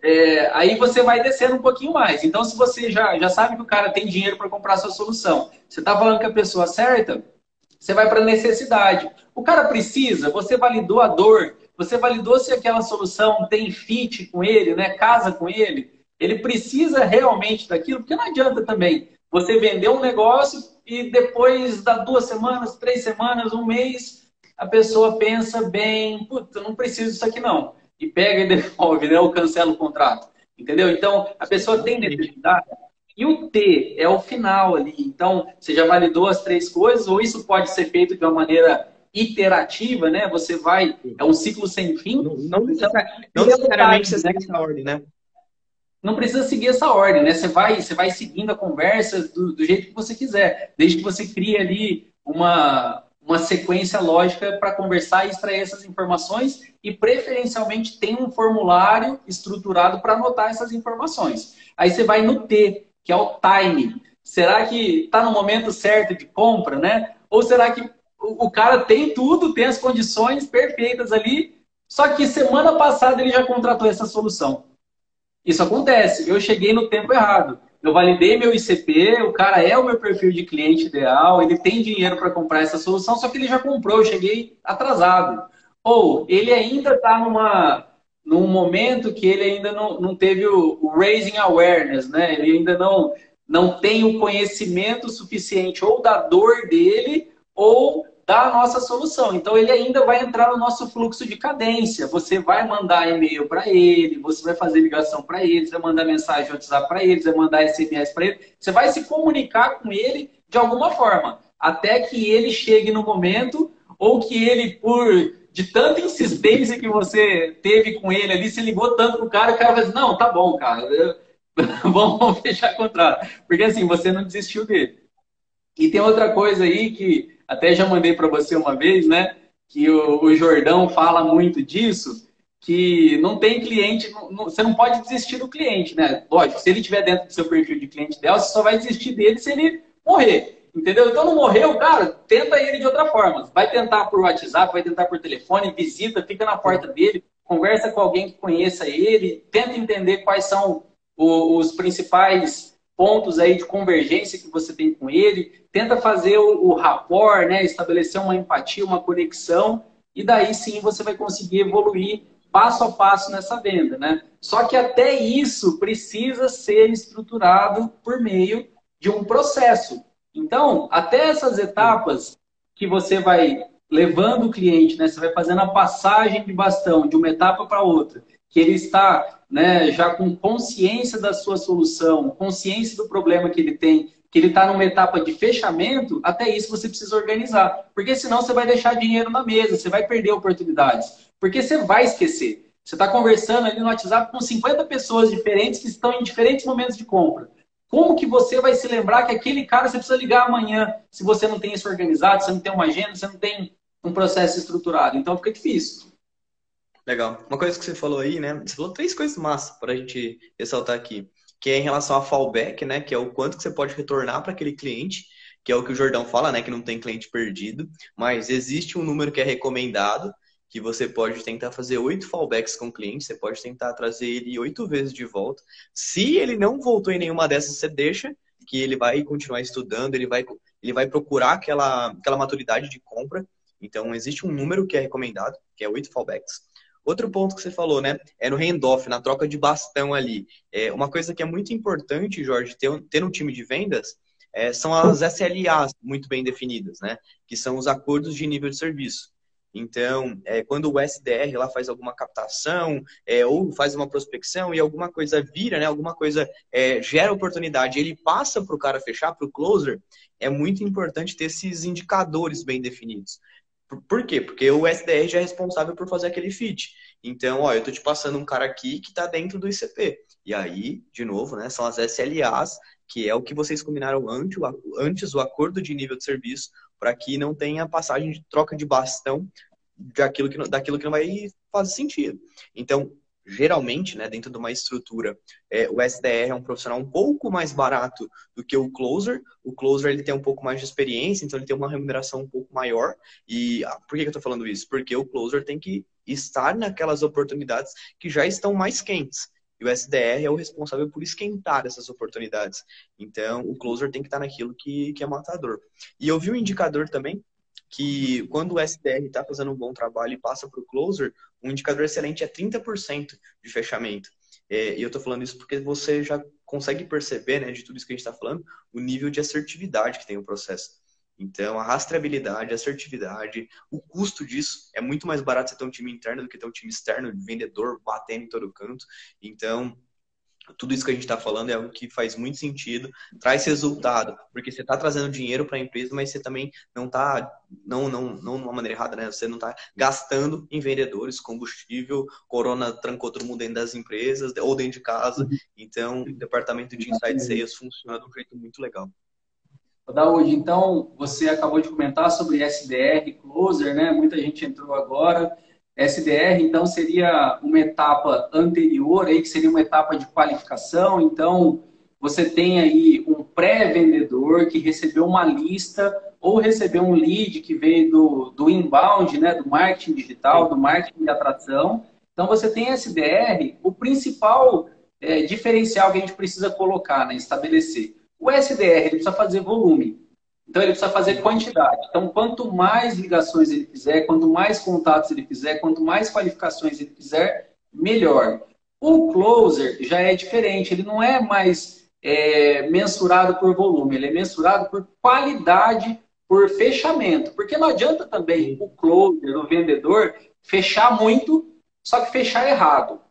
é, aí você vai descendo um pouquinho mais. Então, se você já, já sabe que o cara tem dinheiro para comprar a sua solução, você está falando com a pessoa certa, você vai para a necessidade. O cara precisa, você validou a dor, você validou se aquela solução tem fit com ele, né? casa com ele. Ele precisa realmente daquilo, porque não adianta também você vender um negócio e depois da duas semanas, três semanas, um mês, a pessoa pensa bem, puta, não preciso disso aqui não. E pega e devolve, né? Ou cancela o contrato. Entendeu? Então, a pessoa tem necessidade. E o T é o final ali. Então, você já validou as três coisas, ou isso pode ser feito de uma maneira iterativa, né? Você vai. É um ciclo sem fim. Não, não, então, não necessariamente você segue essa ordem, né? Não precisa seguir essa ordem, né? Você vai, você vai seguindo a conversa do, do jeito que você quiser, desde que você crie ali uma, uma sequência lógica para conversar e extrair essas informações e preferencialmente tem um formulário estruturado para anotar essas informações. Aí você vai no T, que é o time. Será que está no momento certo de compra, né? Ou será que o, cara tem tudo, tem as condições perfeitas ali, Só que semana passada ele já contratou essa solução. Isso acontece. Eu cheguei no tempo errado. Eu validei meu ICP, o cara é o meu perfil de cliente ideal, ele tem dinheiro para comprar essa solução, só que ele já comprou, eu cheguei atrasado. Ou ele ainda está numa num momento que ele ainda não, não teve o, o raising awareness, né? Ele ainda não, não tem o conhecimento suficiente ou da dor dele ou da nossa solução. Então, ele ainda vai entrar no nosso fluxo de cadência. Você vai mandar e-mail para ele, você vai fazer ligação para ele, você vai mandar mensagem WhatsApp para ele, você vai mandar SMS para ele. Você vai se comunicar com ele de alguma forma, até que ele chegue no momento ou que ele, por de tanta insistência que você teve com ele ali, se ligou tanto pro cara, o cara vai dizer, não, tá bom, cara, vamos fechar contrato. Porque assim, você não desistiu dele. E tem outra coisa aí que até já mandei para você uma vez, né? Que o, o, Jordão fala muito disso, que não tem cliente, não, você não pode desistir do cliente, né? Lógico, se ele estiver dentro do seu perfil de cliente dela, você só vai desistir dele se ele morrer. Entendeu? Então não morreu, cara, tenta ele de outra forma. Vai tentar por WhatsApp, vai tentar por telefone, visita, fica na porta dele, conversa com alguém que conheça ele, tenta entender quais são os principais pontos aí de convergência que você tem com ele, tenta fazer o, o rapport, né, estabelecer uma empatia, uma conexão, e daí sim você vai conseguir evoluir passo a passo nessa venda, né? Só que até isso precisa ser estruturado por meio de um processo. Então, até essas etapas que você vai levando o cliente, né? Você vai fazendo a passagem de bastão de uma etapa para outra, que ele está né, já com consciência da sua solução, consciência do problema que ele tem, que ele está numa etapa de fechamento, até isso você precisa organizar. Porque senão você vai deixar dinheiro na mesa, você vai perder oportunidades. Porque você vai esquecer. Você está conversando ali no WhatsApp com 50 pessoas diferentes que estão em diferentes momentos de compra. Como que você vai se lembrar que aquele cara você precisa ligar amanhã se você não tem isso organizado, você não tem uma agenda, você não tem um processo estruturado? Então fica difícil. Legal. Uma coisa que você falou aí, né? Você falou três coisas massas para a gente ressaltar aqui, que é em relação a fallback, né? Que é o quanto que você pode retornar para aquele cliente, que é o que o Jordão fala, né? Que não tem cliente perdido, mas existe um número que é recomendado que você pode tentar fazer oito fallbacks com o cliente, você pode tentar trazer ele oito vezes de volta. Se ele não voltou em nenhuma dessas, você deixa que ele vai continuar estudando, ele vai, ele vai procurar aquela, aquela maturidade de compra. Então, existe um número que é recomendado, que é oito fallbacks. Outro ponto que você falou, né, é no handoff, na troca de bastão ali. É, uma coisa que é muito importante, Jorge, ter, ter um time de vendas, é, são as SLAs muito bem definidas, né, que são os acordos de nível de serviço. Então, é, quando o SDR lá faz alguma captação é, ou faz uma prospecção e alguma coisa vira, né, alguma coisa é, gera oportunidade, ele passa para o cara fechar, para o closer, é muito importante ter esses indicadores bem definidos. Por, quê? Porque o SDR já é responsável por fazer aquele fit. Então, ó, eu estou te passando um cara aqui que está dentro do ICP. E aí, de novo, né, são as SLAs, que é o que vocês combinaram antes, antes o acordo de nível de serviço, para que não tenha passagem de troca de bastão daquilo que, daquilo que não vai fazer sentido. Então, geralmente, né, dentro de uma estrutura, é, o SDR é um profissional um pouco mais barato do que o closer. O closer ele tem um pouco mais de experiência, então ele tem uma remuneração um pouco maior. E ah, por que, que eu estou falando isso? Porque o closer tem que estar naquelas oportunidades que já estão mais quentes. E o SDR é o responsável por esquentar essas oportunidades. Então, o closer tem que estar naquilo que, que é matador. E eu vi um indicador também que quando o SDR está fazendo um bom trabalho e passa para o closer, um indicador excelente é 30% de fechamento. É, e eu estou falando isso porque você já consegue perceber, né, de tudo isso que a gente está falando, o nível de assertividade que tem o processo. Então, a rastreabilidade, a assertividade, o custo disso é muito mais barato você ter um time interno do que ter um time externo, de vendedor, batendo em todo canto. Então, tudo isso que a gente está falando é algo que faz muito sentido, traz resultado, porque você está trazendo dinheiro para a empresa, mas você também não está, não, não, não de uma maneira errada, né? Você não está gastando em vendedores, combustível, corona trancou todo mundo dentro das empresas ou dentro de casa. Uhum. Então, o departamento de Insight Sales funciona de um jeito muito legal. Daúde, então você acabou de comentar sobre SDR, Closer, né? Muita gente entrou agora. SDR, então, seria uma etapa anterior, aí, que seria uma etapa de qualificação. Então, você tem aí um pré-vendedor que recebeu uma lista ou receber um lead que veio do, do inbound, né, do marketing digital, do marketing de atração. Então, você tem SDR, o principal é, diferencial que a gente precisa colocar, né, estabelecer. O SDR ele precisa fazer volume. Então, ele precisa fazer quantidade. Então, quanto mais ligações ele fizer, quanto mais contatos ele fizer, quanto mais qualificações ele fizer, melhor. O closer já é diferente. Ele não é mais é, mensurado por volume, ele é mensurado por qualidade, por fechamento. Porque não adianta também o closer, o vendedor, fechar muito, só que fechar errado.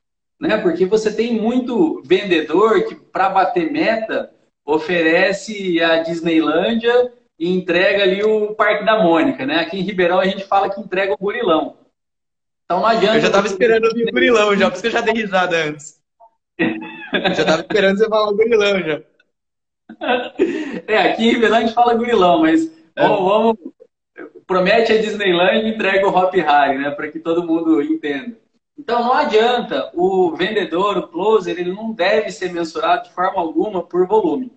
Né? Porque você tem muito vendedor que, para bater meta, oferece a Disneylândia e entrega ali o Parque da Mônica, né? Aqui em Ribeirão a gente fala que entrega o burilão. Então não adianta. Eu já estava esperando ouvir o burilão, já, por isso que eu já dei risada antes. eu já estava esperando você falar o burilão já. É, aqui em Ribeirão a gente fala burilão, mas é. vamos, promete a Disneyland e entrega o Hop Harry, né? Para que todo mundo entenda. Então não adianta o vendedor, o closer, ele não deve ser mensurado de forma alguma por volume.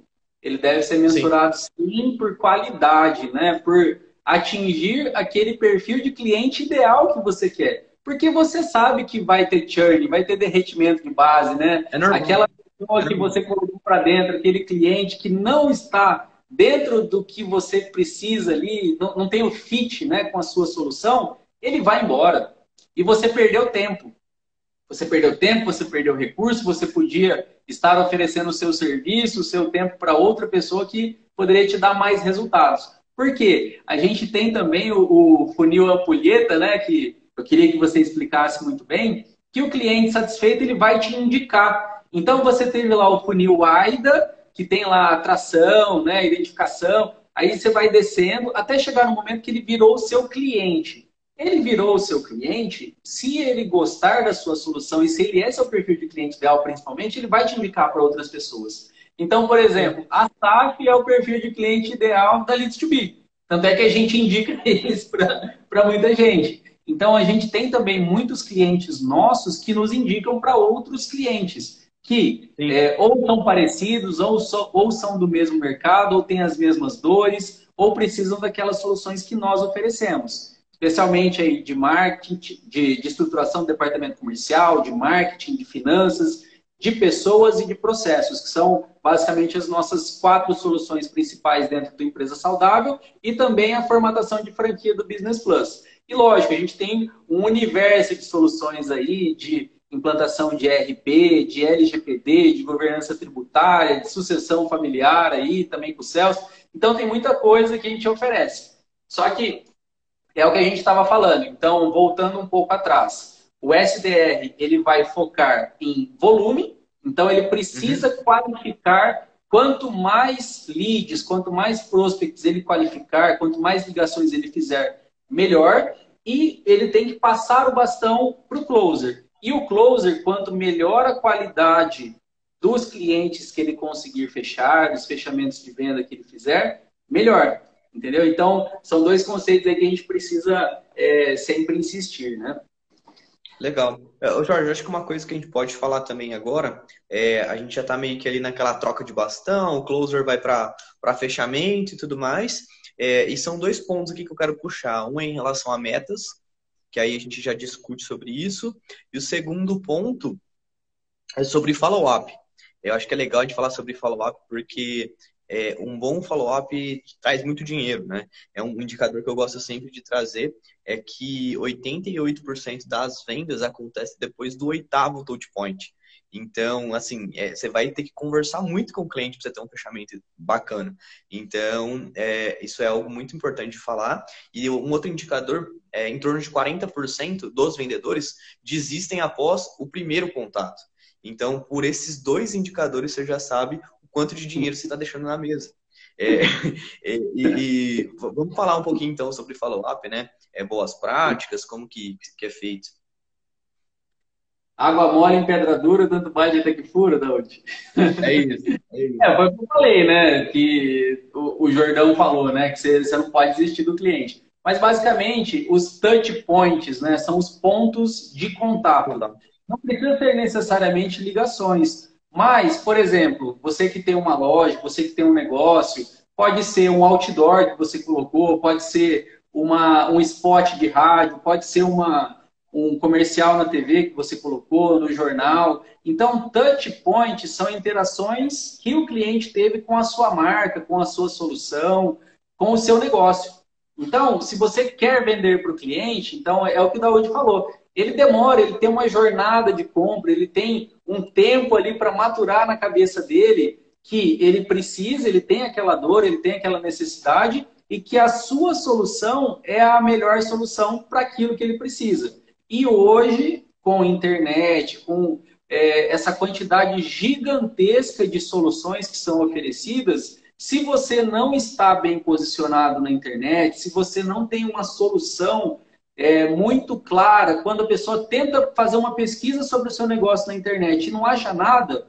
Ele deve ser mensurado sim, sim por qualidade, né? Por atingir aquele perfil de cliente ideal que você quer. Porque você sabe que vai ter churn, vai ter derretimento de base, né? É normal. Aquela pessoa é que você colocou para dentro, aquele cliente que não está dentro do que você precisa ali, não, não tem o fit né, com a sua solução, ele vai embora. E você perdeu tempo. Você perdeu tempo, você perdeu recurso, você podia estar oferecendo o seu serviço, o seu tempo para outra pessoa que poderia te dar mais resultados. Por quê? A gente tem também o, o funil ampulheta, né? Que eu queria que você explicasse muito bem, que o cliente satisfeito ele vai te indicar. Então você teve lá o funil AIDA, que tem lá atração, né, identificação, aí você vai descendo até chegar no momento que ele virou o seu cliente. Ele virou o seu cliente, se ele gostar da sua solução e se ele é seu perfil de cliente ideal, principalmente, ele vai te indicar para outras pessoas. Então, por exemplo, a SAF é o perfil de cliente ideal da Leads2B. Tanto é que a gente indica eles para muita gente. Então, a gente tem também muitos clientes nossos que nos indicam para outros clientes que é, ou são parecidos, ou, so, ou são do mesmo mercado, ou têm as mesmas dores, ou precisam daquelas soluções que nós oferecemos especialmente aí de marketing, de, de estruturação do departamento comercial, de marketing, de finanças, de pessoas e de processos, que são basicamente as nossas quatro soluções principais dentro do Empresa Saudável e também a formatação de franquia do Business Plus. E lógico, a gente tem um universo de soluções aí de implantação de RP, de LGPD, de governança tributária, de sucessão familiar aí, também com o Celso. Então tem muita coisa que a gente oferece. Só que é o que a gente estava falando. Então, voltando um pouco atrás, o SDR ele vai focar em volume, então ele precisa uhum. qualificar quanto mais leads, quanto mais prospects ele qualificar, quanto mais ligações ele fizer, melhor. E ele tem que passar o bastão para o closer. E o closer, quanto melhor a qualidade dos clientes que ele conseguir fechar, dos fechamentos de venda que ele fizer, melhor. Entendeu? Então, são dois conceitos aí que a gente precisa é, sempre insistir, né? Legal. É, Jorge, acho que uma coisa que a gente pode falar também agora, é, a gente já está meio que ali naquela troca de bastão, o closer vai para fechamento e tudo mais. É, e são dois pontos aqui que eu quero puxar. Um é em relação a metas, que aí a gente já discute sobre isso. E o segundo ponto é sobre follow-up. Eu acho que é legal a gente falar sobre follow-up, porque é, um bom follow-up traz muito dinheiro, né? É um indicador que eu gosto sempre de trazer, é que 88% das vendas acontece depois do oitavo touch point. Então, assim, é, você vai ter que conversar muito com o cliente para você ter um fechamento bacana. Então, é, isso é algo muito importante de falar. E um outro indicador é em torno de 40% dos vendedores desistem após o primeiro contato. Então, por esses dois indicadores, você já sabe quanto de dinheiro você está deixando na mesa. É, e, e, vamos falar um pouquinho então sobre follow-up, né? É, boas práticas, como que, que é feito. Água mole em pedra dura, tanto mais até que fura, Daud. É isso. É, isso. é, foi o que eu falei, né? Que o, o Jordão falou, né? Que você, você não pode desistir do cliente. Mas basicamente, os touch points, né? São os pontos de contato. Não precisa ter necessariamente ligações. Mas, por exemplo, você que tem uma loja, você que tem um negócio, pode ser um outdoor que você colocou, pode ser uma, um spot de rádio, pode ser uma, um comercial na TV que você colocou, no jornal. Então, touch points são interações que o cliente teve com a sua marca, com a sua solução, com o seu negócio. Então, se você quer vender para o cliente, então é o que o Daúde falou. Ele demora, ele tem uma jornada de compra, ele tem um tempo ali para maturar na cabeça dele que ele precisa, ele tem aquela dor, ele tem aquela necessidade e que a sua solução é a melhor solução para aquilo que ele precisa. E hoje, com internet, com é, essa quantidade gigantesca de soluções que são oferecidas, se você não está bem posicionado na internet, se você não tem uma solução é, muito clara, quando a pessoa tenta fazer uma pesquisa sobre o seu negócio na internet e não acha nada,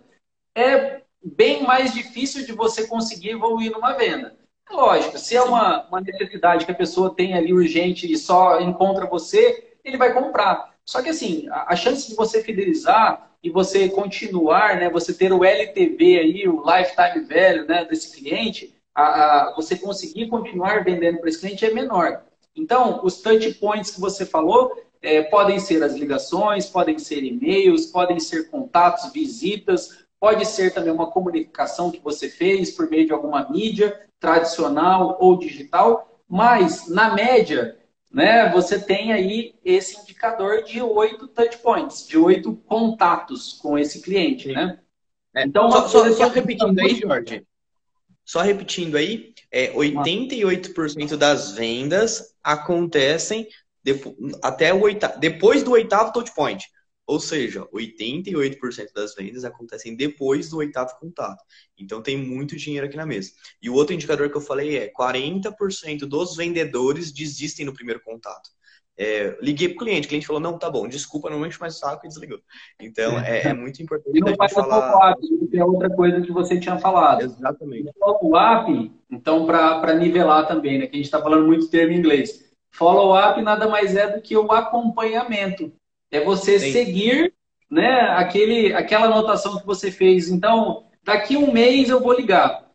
é bem mais difícil de você conseguir evoluir numa venda. Lógico, se é uma, uma necessidade que a pessoa tem ali urgente e só encontra você, ele vai comprar. Só que assim, a, a chance de você fidelizar e você continuar, né, você ter o LTV aí, o lifetime value né, desse cliente, a, a, você conseguir continuar vendendo para esse cliente é menor. Então, os touch points que você falou é, podem ser as ligações, podem ser e-mails, podem ser contatos, visitas, pode ser também uma comunicação que você fez por meio de alguma mídia tradicional ou digital, mas na média, né, você tem aí esse indicador de oito touch points, de oito contatos com esse cliente, né? É, então, só, só, só repetindo aí, Jorge. Só repetindo aí, é, 88% das vendas acontecem até o oitavo, depois do oitavo touch point. Ou seja, 88% das vendas acontecem depois do oitavo contato. Então tem muito dinheiro aqui na mesa. E o outro indicador que eu falei é 40% dos vendedores desistem no primeiro contato. É, liguei para o cliente, o cliente falou, não, tá bom, desculpa, não enche mais o saco e desligou. Então, é, é muito importante e não vai falar... follow-up, é outra coisa que você tinha falado. Exatamente. Follow-up, então, para nivelar também, né, que a gente está falando muito termo em inglês. Follow-up nada mais é do que o acompanhamento. É você Sim. seguir né, aquele, aquela anotação que você fez. Então, daqui um mês eu vou ligar.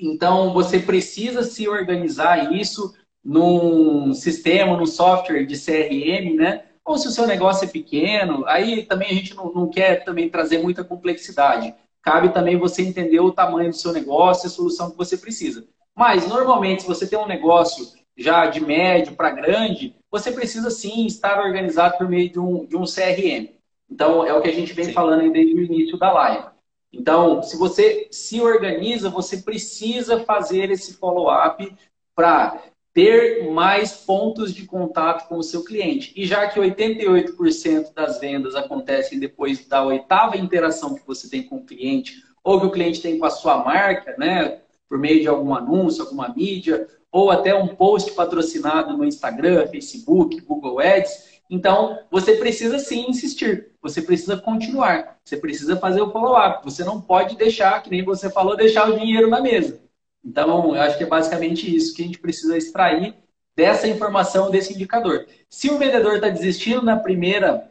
Então, você precisa se organizar isso num sistema, num software de CRM, né? Ou se o seu negócio é pequeno, aí também a gente não, não quer também trazer muita complexidade. Cabe também você entender o tamanho do seu negócio e a solução que você precisa. Mas, normalmente, se você tem um negócio já de médio para grande, você precisa sim estar organizado por meio de um, de um CRM. Então, é o que a gente vem sim. falando desde o início da live. Então, se você se organiza, você precisa fazer esse follow-up para ter mais pontos de contato com o seu cliente. E já que 88% das vendas acontecem depois da oitava interação que você tem com o cliente, ou que o cliente tem com a sua marca, né, por meio de algum anúncio, alguma mídia, ou até um post patrocinado no Instagram, Facebook, Google Ads, então você precisa sim insistir, você precisa continuar, você precisa fazer o follow-up, você não pode deixar, que nem você falou, deixar o dinheiro na mesa. Então, eu acho que é basicamente isso que a gente precisa extrair dessa informação, desse indicador. Se o vendedor está desistindo na primeira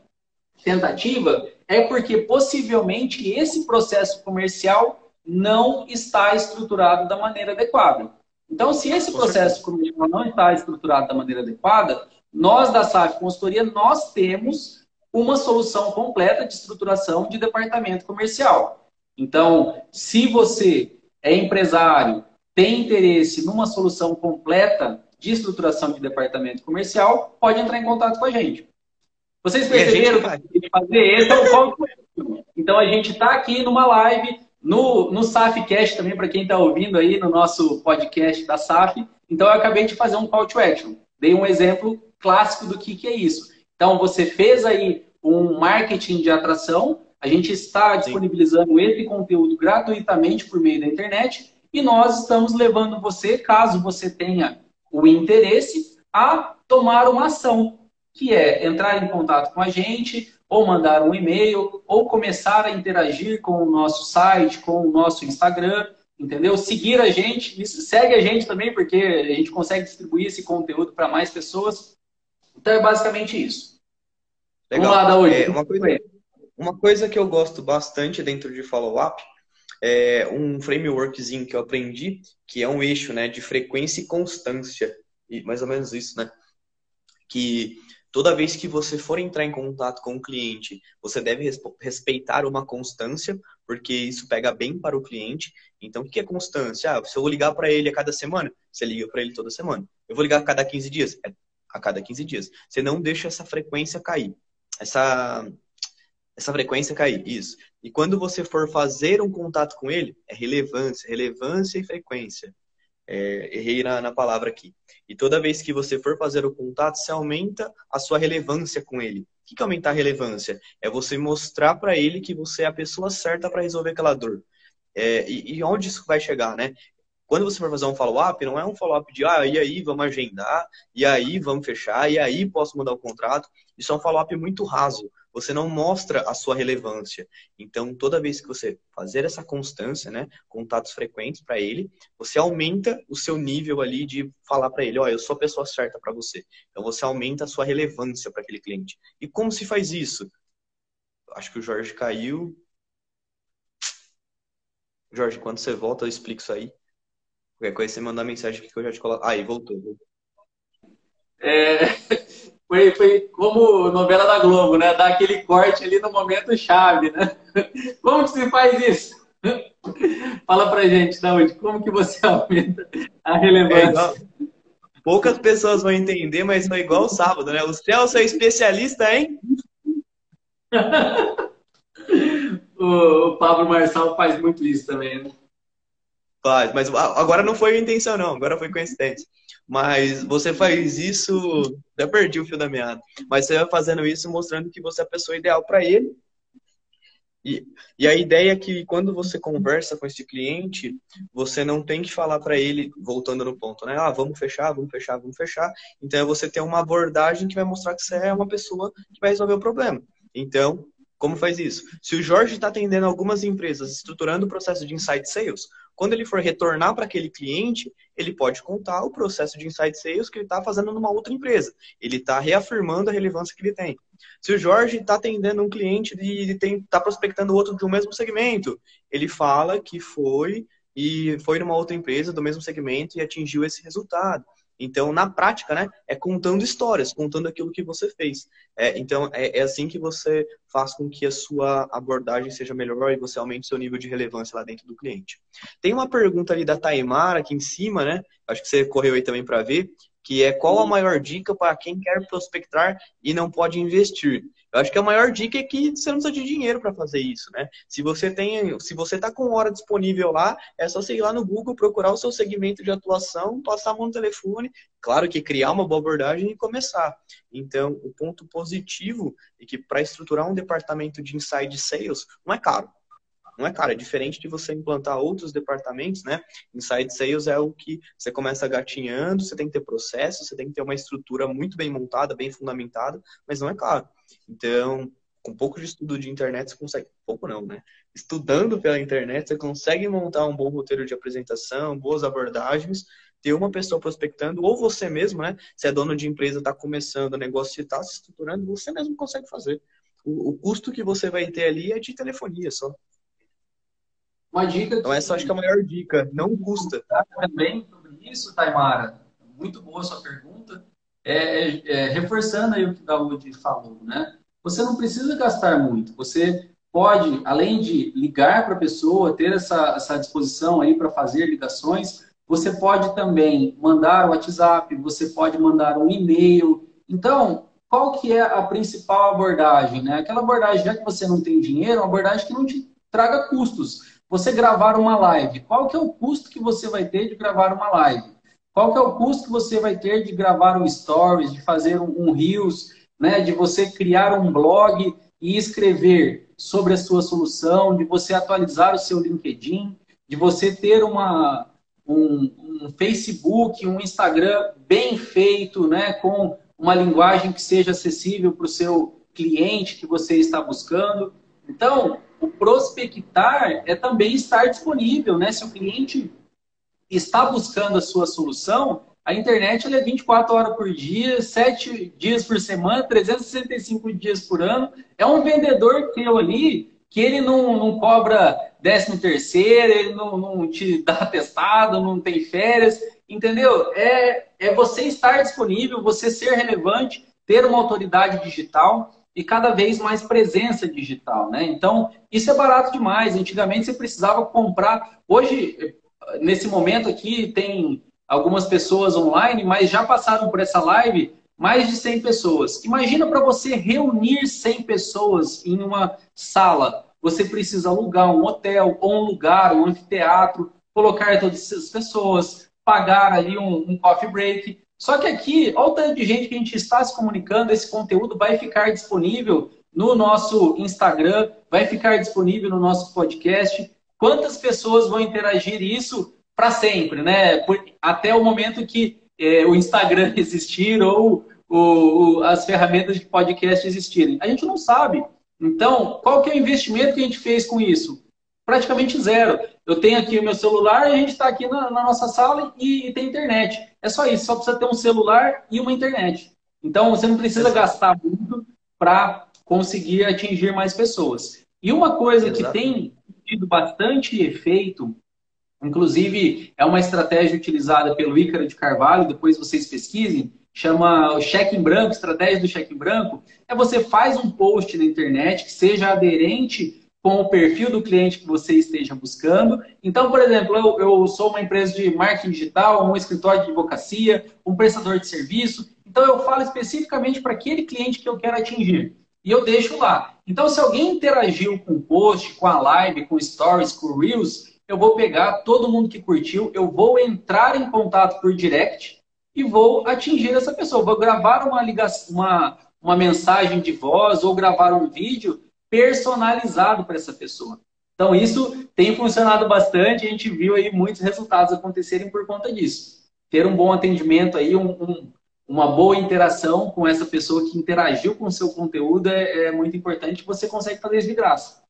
tentativa, é porque possivelmente esse processo comercial não está estruturado da maneira adequada. Então, se esse processo comercial não está estruturado da maneira adequada, nós da SAF Consultoria, nós temos uma solução completa de estruturação de departamento comercial. Então, se você é empresário, tem interesse numa solução completa de estruturação de departamento comercial, pode entrar em contato com a gente. Vocês perceberam que fazer esse é o Então a gente está aqui numa live no, no SAFcast também, para quem está ouvindo aí no nosso podcast da SAF. Então eu acabei de fazer um call to action. Dei um exemplo clássico do que, que é isso. Então você fez aí um marketing de atração, a gente está disponibilizando Sim. esse conteúdo gratuitamente por meio da internet e nós estamos levando você, caso você tenha o interesse, a tomar uma ação, que é entrar em contato com a gente, ou mandar um e-mail, ou começar a interagir com o nosso site, com o nosso Instagram, entendeu? Seguir a gente, segue a gente também, porque a gente consegue distribuir esse conteúdo para mais pessoas. Então é basicamente isso. Legal. Vamos lá, da hoje. É, uma, coisa, uma coisa que eu gosto bastante dentro de follow-up é, um frameworkzinho que eu aprendi, que é um eixo né, de frequência e constância. E mais ou menos isso, né? Que toda vez que você for entrar em contato com o cliente, você deve respeitar uma constância, porque isso pega bem para o cliente. Então, o que é constância? Ah, se eu vou ligar para ele a cada semana, você liga para ele toda semana. Eu vou ligar a cada 15 dias? É a cada 15 dias. Você não deixa essa frequência cair. Essa, essa frequência cair, isso. E quando você for fazer um contato com ele, é relevância, relevância e frequência. É, errei na, na, palavra aqui. E toda vez que você for fazer o contato, você aumenta a sua relevância com ele. O que, que aumentar a relevância? É você mostrar para ele que você é a pessoa certa para resolver aquela dor. É, e, e, onde isso vai chegar, né? Quando você for fazer um follow-up, não é um follow-up de, ah, e aí vamos agendar, e aí vamos fechar, e aí posso mudar o contrato. Isso é um follow-up muito raso. Você não mostra a sua relevância. Então, toda vez que você fazer essa constância, né, contatos frequentes para ele, você aumenta o seu nível ali de falar para ele, ó, oh, eu sou a pessoa certa para você. Então, você aumenta a sua relevância para aquele cliente. E como se faz isso? Acho que o Jorge caiu. Jorge, quando você volta, eu explico isso aí. Qualquer coisa, você mandar mensagem aqui que eu já te coloco. Aí, voltou. voltou. É, foi, foi como novela da Globo, né? Dar aquele corte ali no momento chave, né? Como que se faz isso? Fala pra gente, Daúde, como que você aumenta a relevância? É Poucas pessoas vão entender, mas foi igual o sábado, né? O Celso é especialista, hein? o, o Pablo Marçal faz muito isso também, né? Faz, mas agora não foi intenção, não, agora foi coincidência. Mas você faz isso. Até perdi o fio da meada. Mas você vai fazendo isso mostrando que você é a pessoa ideal para ele. E, e a ideia é que quando você conversa com esse cliente, você não tem que falar para ele, voltando no ponto, né? Ah, vamos fechar, vamos fechar, vamos fechar. Então é você ter uma abordagem que vai mostrar que você é uma pessoa que vai resolver o problema. Então, como faz isso? Se o Jorge está atendendo algumas empresas, estruturando o processo de insight sales, quando ele for retornar para aquele cliente, ele pode contar o processo de insight sales que ele está fazendo numa outra empresa. Ele está reafirmando a relevância que ele tem. Se o Jorge está atendendo um cliente e está prospectando outro de um mesmo segmento, ele fala que foi e foi numa outra empresa do mesmo segmento e atingiu esse resultado. Então, na prática, né, é contando histórias, contando aquilo que você fez. É, então, é, é, assim que você faz com que a sua abordagem seja melhor e você aumente seu nível de relevância lá dentro do cliente. Tem uma pergunta ali da Taimara aqui em cima, né? Acho que você correu aí também para ver, que é qual a maior dica para quem quer prospectar e não pode investir? Eu acho que a maior dica é que você não precisa de dinheiro para fazer isso, né? Se você tem, se você está com hora disponível lá, é só você ir lá no Google, procurar o seu segmento de atuação, passar a mão no telefone, claro que criar uma boa abordagem e começar. Então, o ponto positivo é que para estruturar um departamento de inside sales não é caro. Não é caro, é diferente de você implantar outros departamentos, né? Inside Sales é o que você começa gatinhando, você tem que ter processo, você tem que ter uma estrutura muito bem montada, bem fundamentada, mas não é caro. Então, com pouco de estudo de internet, você consegue. Pouco não, né? Estudando pela internet, você consegue montar um bom roteiro de apresentação, boas abordagens, ter uma pessoa prospectando, ou você mesmo, né? Se é dono de empresa, está começando o negócio está se estruturando, você mesmo consegue fazer. O, o, custo que você vai ter ali é de telefonia só. Uma dica. Então, essa acho que é a maior dica. Não custa. Também sobre isso, Taimara. Muito boa sua pergunta. É, é, é, reforçando aí o que o Daúde falou, né? Você não precisa gastar muito. Você pode, além de ligar para a pessoa, ter essa, essa disposição aí para fazer ligações, você pode também mandar o WhatsApp, você pode mandar um e-mail. Então, qual que é a principal abordagem? Né? Aquela abordagem, já que você não tem dinheiro, uma abordagem que não te traga custos. Você gravar uma live, qual que é o custo que você vai ter de gravar uma live? Qual que é o custo que você vai ter de gravar um stories, de fazer um, reels, né, de você criar um blog e escrever sobre a sua solução, de você atualizar o seu LinkedIn, de você ter uma, um, um Facebook, um Instagram bem feito, né, com uma linguagem que seja acessível para o seu cliente que você está buscando. Então, o prospectar é também estar disponível, né? Se o cliente está buscando a sua solução, a internet é 24 horas por dia, 7 dias por semana, 365 dias por ano. É um vendedor teu ali que ele não, não cobra décimo terceiro, ele não, não te dá testado, não tem férias, entendeu? É, é você estar disponível, você ser relevante, ter uma autoridade digital e cada vez mais presença digital, né? Então, isso é barato demais. Antigamente você precisava comprar. Hoje, nesse momento aqui, tem algumas pessoas online, mas já passaram por essa live mais de 100 pessoas. Imagina para você reunir 100 pessoas em uma sala. Você precisa alugar um hotel ou um lugar, um anfiteatro, colocar todas essas pessoas, pagar ali um, um coffee break. Só que aqui, olha o tanto de gente que a gente está se comunicando, esse conteúdo vai ficar disponível no nosso Instagram, vai ficar disponível no nosso podcast. Quantas pessoas vão interagir isso para sempre, né? Até o momento que é, o Instagram existir ou o, o, as ferramentas de podcast existirem. A gente não sabe. Então, qual que é o investimento que a gente fez com isso? Praticamente zero. Eu tenho aqui o meu celular e a gente está aqui na, na, nossa sala e, e, tem internet. É só isso, só precisa ter um celular e uma internet. Então você não precisa gastar muito para conseguir atingir mais pessoas. E uma coisa Exato. que tem tido bastante efeito, inclusive é uma estratégia utilizada pelo Ícaro de Carvalho, depois vocês pesquisem, chama o cheque em branco, estratégia do cheque em branco, é você faz um post na internet que seja aderente com o perfil do cliente que você esteja buscando. Então, por exemplo, eu, eu sou uma empresa de marketing digital, um escritório de advocacia, um prestador de serviço. Então, eu falo especificamente para aquele cliente que eu quero atingir. E eu deixo lá. Então, se alguém interagiu com o post, com a live, com stories, com reels, eu vou pegar todo mundo que curtiu, eu vou entrar em contato por direct e vou atingir essa pessoa. Vou gravar uma, ligação, uma, uma mensagem de voz ou gravar um vídeo personalizado para essa pessoa. Então, isso tem funcionado bastante, a gente viu aí muitos resultados acontecerem por conta disso. Ter um bom atendimento aí, um, um, uma boa interação com essa pessoa que interagiu com o seu conteúdo é, é muito importante, você consegue fazer isso de graça.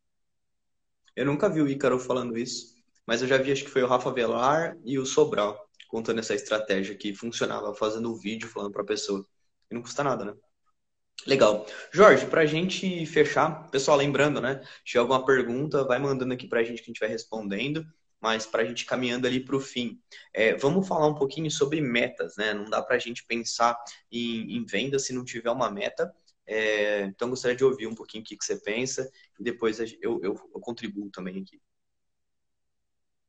Eu nunca vi o Ícaro falando isso, mas eu já vi, acho que foi o Rafa Velar e o Sobral contando essa estratégia que funcionava, fazendo o vídeo falando para a pessoa. E não custa nada, né? Legal. Jorge, para a gente fechar, pessoal, lembrando, né? Se tiver alguma pergunta, vai mandando aqui para a gente que a gente vai respondendo, mas para a gente caminhando ali para o fim. É, vamos falar um pouquinho sobre metas, né? Não dá para a gente pensar em, em, venda se não tiver uma meta. É, então, gostaria de ouvir um pouquinho o que, que você pensa e depois eu, eu, eu contribuo também aqui.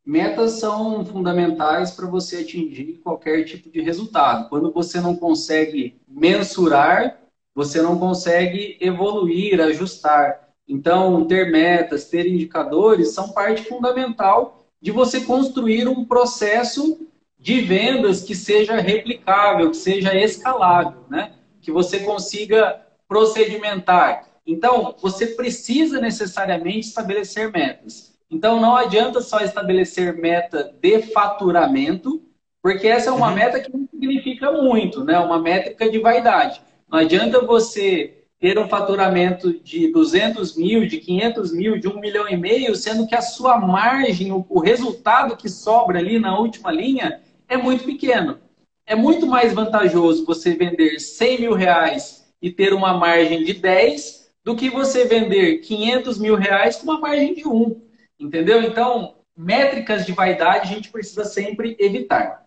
Metas são fundamentais para você atingir qualquer tipo de resultado. Quando você não consegue mensurar você não consegue evoluir, ajustar. Então, ter metas, ter indicadores são parte fundamental de você construir um processo de vendas que seja replicável, que seja escalável, né? Que você consiga procedimentar. Então, você precisa necessariamente estabelecer metas. Então, não adianta só estabelecer meta de faturamento, porque essa é uma uhum. meta que não significa muito, né? Uma métrica de vaidade. Não adianta você ter um faturamento de 200 mil, de 500 mil, de 1 milhão e meio, sendo que a sua margem, o resultado que sobra ali na última linha é muito pequeno. É muito mais vantajoso você vender 100 mil reais e ter uma margem de 10 do que você vender 500 mil reais com uma margem de 1. Entendeu? Então, métricas de vaidade a gente precisa sempre evitar.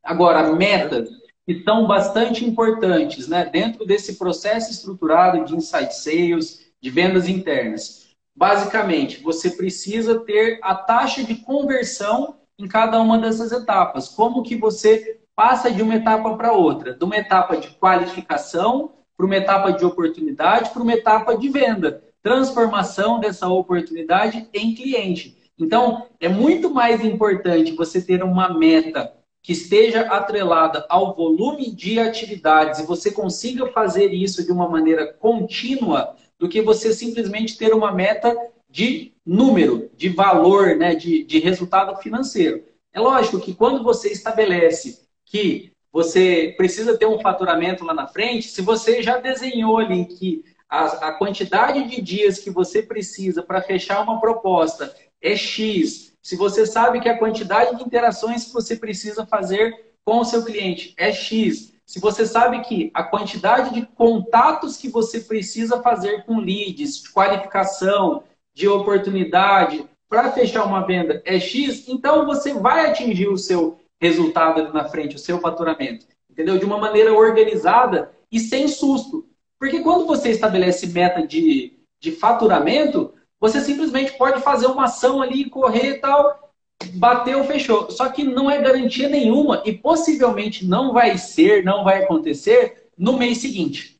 Agora, metas que são bastante importantes né, dentro desse processo estruturado de insight sales, de vendas internas. Basicamente, você precisa ter a taxa de conversão em cada uma dessas etapas. Como que você passa de uma etapa para outra? De uma etapa de qualificação para uma etapa de oportunidade para uma etapa de venda. Transformação dessa oportunidade em cliente. Então, é muito mais importante você ter uma meta que esteja atrelada ao volume de atividades e você consiga fazer isso de uma maneira contínua, do que você simplesmente ter uma meta de número, de valor, né, de, de resultado financeiro. É lógico que quando você estabelece que você precisa ter um faturamento lá na frente, se você já desenhou ali que a, a quantidade de dias que você precisa para fechar uma proposta é X, se você sabe que a quantidade de interações que você precisa fazer com o seu cliente é X, se você sabe que a quantidade de contatos que você precisa fazer com leads, de qualificação, de oportunidade, para fechar uma venda é X, então você vai atingir o seu resultado ali na frente, o seu faturamento. Entendeu? De uma maneira organizada e sem susto. Porque quando você estabelece meta de, de faturamento, você simplesmente pode fazer uma ação ali, correr e tal, bateu, fechou. Só que não é garantia nenhuma e possivelmente não vai ser, não vai acontecer no mês seguinte.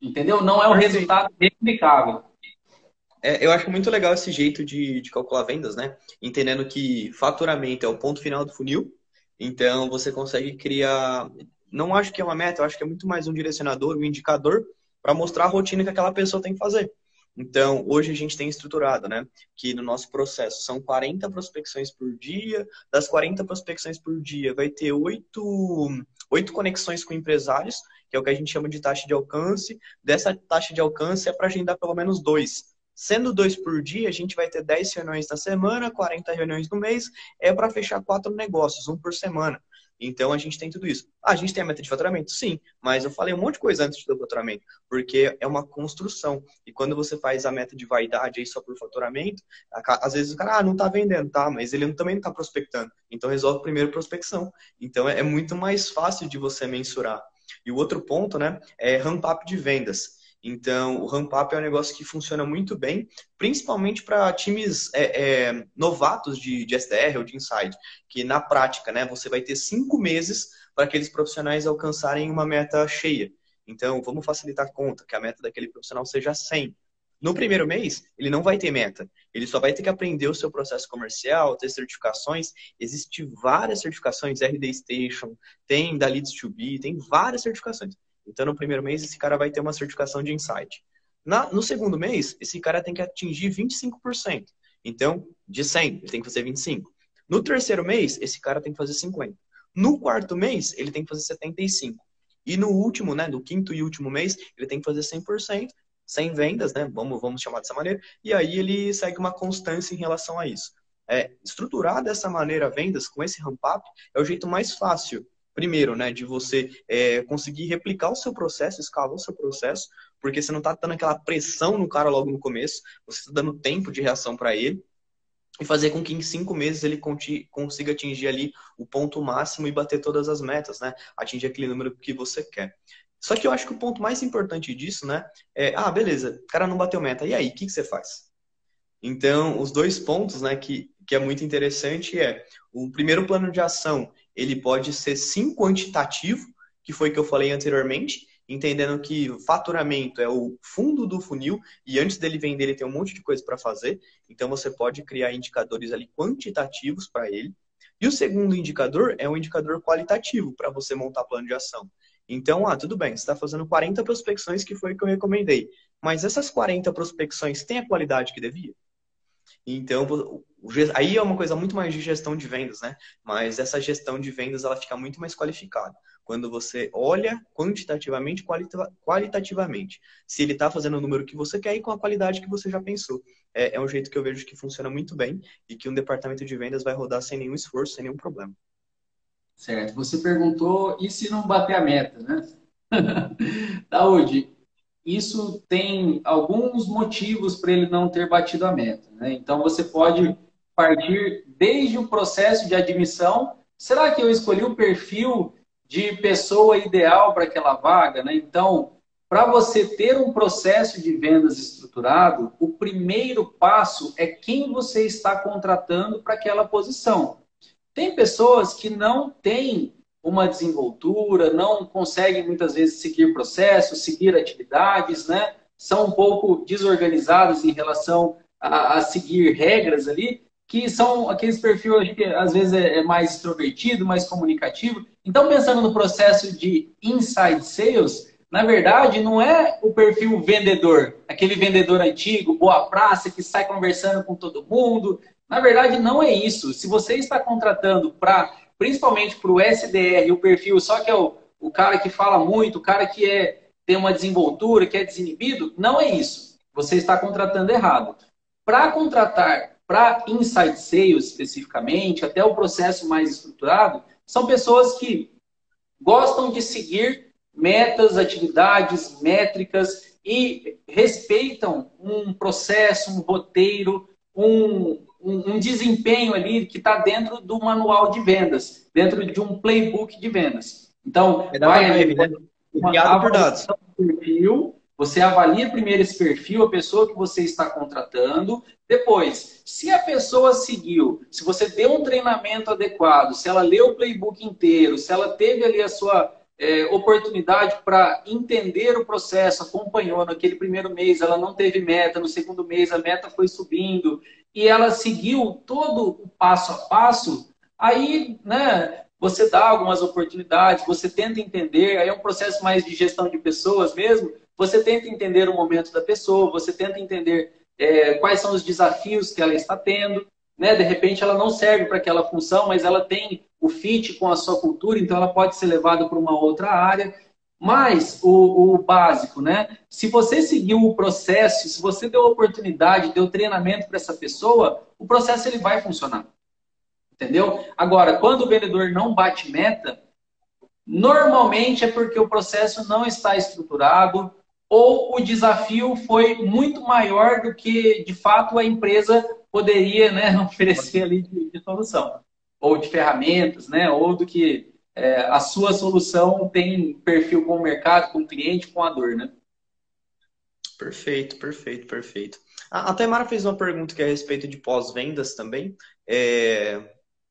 Entendeu? Não é um resultado replicável. É, eu acho muito legal esse jeito de, de calcular vendas, né? Entendendo que faturamento é o ponto final do funil. Então você consegue criar. Não acho que é uma meta, eu acho que é muito mais um direcionador, um indicador para mostrar a rotina que aquela pessoa tem que fazer. Então, hoje a gente tem estruturado, né, que no nosso processo são 40 prospecções por dia. Das 40 prospecções por dia, vai ter oito, oito conexões com empresários, que é o que a gente chama de taxa de alcance. Dessa taxa de alcance é para agendar pelo menos dois. Sendo dois por dia, a gente vai ter 10 reuniões na semana, 40 reuniões no mês, é para fechar quatro negócios, um por semana. Então a gente tem tudo isso. A gente tem a meta de faturamento? Sim, mas eu falei um monte de coisa antes do faturamento, porque é uma construção. E quando você faz a meta de vaidade aí só por faturamento, às vezes o cara ah, não tá vendendo, tá? Mas ele também não tá prospectando. Então resolve primeiro prospecção. Então é muito mais fácil de você mensurar. E o outro ponto, né, é ramp up de vendas. Então, o ramp up é um negócio que funciona muito bem, principalmente para times é, é, novatos de, de SDR ou de Inside, que na prática, né, você vai ter cinco meses para aqueles profissionais alcançarem uma meta cheia. Então, vamos facilitar a conta, que a meta daquele profissional seja 100. No primeiro mês, ele não vai ter meta. Ele só vai ter que aprender o seu processo comercial, ter certificações. Existem várias certificações, RD Station, tem da Leads to Be, tem várias certificações. Então, no primeiro mês, esse cara vai ter uma certificação de insight. Na, no segundo mês, esse cara tem que atingir 25%. Então, de 100, ele tem que fazer 25. No terceiro mês, esse cara tem que fazer 50. No quarto mês, ele tem que fazer 75. E no último, né, no quinto e último mês, ele tem que fazer 100%, sem vendas, né, vamos, vamos chamar dessa maneira, e aí ele segue uma constância em relação a isso. É, estruturar dessa maneira vendas, com esse ramp-up, é o jeito mais fácil primeiro, né, de você é, conseguir replicar o seu processo, escalar o seu processo, porque você não está dando aquela pressão no cara logo no começo, você está dando tempo de reação para ele e fazer com que em cinco meses ele consiga atingir ali o ponto máximo e bater todas as metas, né, atingir aquele número que você quer. Só que eu acho que o ponto mais importante disso, né, é, ah, beleza, o cara não bateu meta, e aí, o que, que você faz? Então, os dois pontos, né, que, que é muito interessante é o primeiro plano de ação, ele pode ser sim quantitativo, que foi o que eu falei anteriormente, entendendo que faturamento é o fundo do funil e antes dele vender ele tem um monte de coisa para fazer, então você pode criar indicadores ali quantitativos para ele. E o segundo indicador é um indicador qualitativo para você montar plano de ação. Então, ah, tudo bem, você está fazendo 40 prospecções que foi o que eu recomendei, mas essas 40 prospecções têm a qualidade que devia? Então, aí é uma coisa muito mais de gestão de vendas, né? Mas essa gestão de vendas ela fica muito mais qualificada quando você olha quantitativamente, qualita qualitativamente. Se ele está fazendo o número que você quer e com a qualidade que você já pensou. É, é um jeito que eu vejo que funciona muito bem e que um departamento de vendas vai rodar sem nenhum esforço, sem nenhum problema. Certo. Você perguntou, e se não bater a meta, né? Saúde, isso tem alguns motivos para ele não ter batido a meta. Né? Então, você pode partir desde o processo de admissão. Será que eu escolhi o perfil de pessoa ideal para aquela vaga? Né? Então, para você ter um processo de vendas estruturado, o primeiro passo é quem você está contratando para aquela posição. Tem pessoas que não têm uma desenvoltura, não conseguem muitas vezes seguir processos, seguir atividades, né? São um pouco desorganizados em relação a, a seguir regras ali, que são aqueles perfis que às vezes é, é mais extrovertido, mais comunicativo. Então, pensando no processo de inside sales, na verdade, não é o perfil vendedor, aquele vendedor antigo, boa praça, que sai conversando com todo mundo. Na verdade, não é isso. Se você está contratando para principalmente para o SDR, o perfil só que é o, o cara que fala muito, o cara que é, tem uma desenvoltura, que é desinibido, não é isso. Você está contratando errado. Para contratar para inside sales especificamente, até o processo mais estruturado, são pessoas que gostam de seguir metas, atividades, métricas e respeitam um processo, um roteiro, um, um, um desempenho ali que está dentro do manual de vendas, dentro de um playbook de vendas. Então, é vai ali, né? por dados. perfil, você avalia primeiro esse perfil, a pessoa que você está contratando. Depois, se a pessoa seguiu, se você deu um treinamento adequado, se ela leu o playbook inteiro, se ela teve ali a sua é, oportunidade para entender o processo, acompanhou naquele primeiro mês, ela não teve meta, no segundo mês a meta foi subindo e ela seguiu todo o passo a passo, aí, né, você dá algumas oportunidades, você tenta entender, aí é um processo mais de gestão de pessoas mesmo, você tenta entender o momento da pessoa, você tenta entender é, quais são os desafios que ela está tendo. Né? De repente, ela não serve para aquela função, mas ela tem o fit com a sua cultura, então ela pode ser levada para uma outra área. Mas o, o, básico, né? Se você seguiu o processo, se você deu oportunidade, deu treinamento para essa pessoa, o processo ele vai funcionar. Entendeu? Agora, quando o vendedor não bate meta, normalmente é porque o processo não está estruturado, ou o desafio foi muito maior do que, de fato, a empresa poderia né, oferecer ali de, de solução, ou de ferramentas, né, ou do que é, a sua solução tem perfil com o mercado, com o cliente, com a dor, né? Perfeito, perfeito, perfeito. A, a Taimara fez uma pergunta que é a respeito de pós-vendas também. É,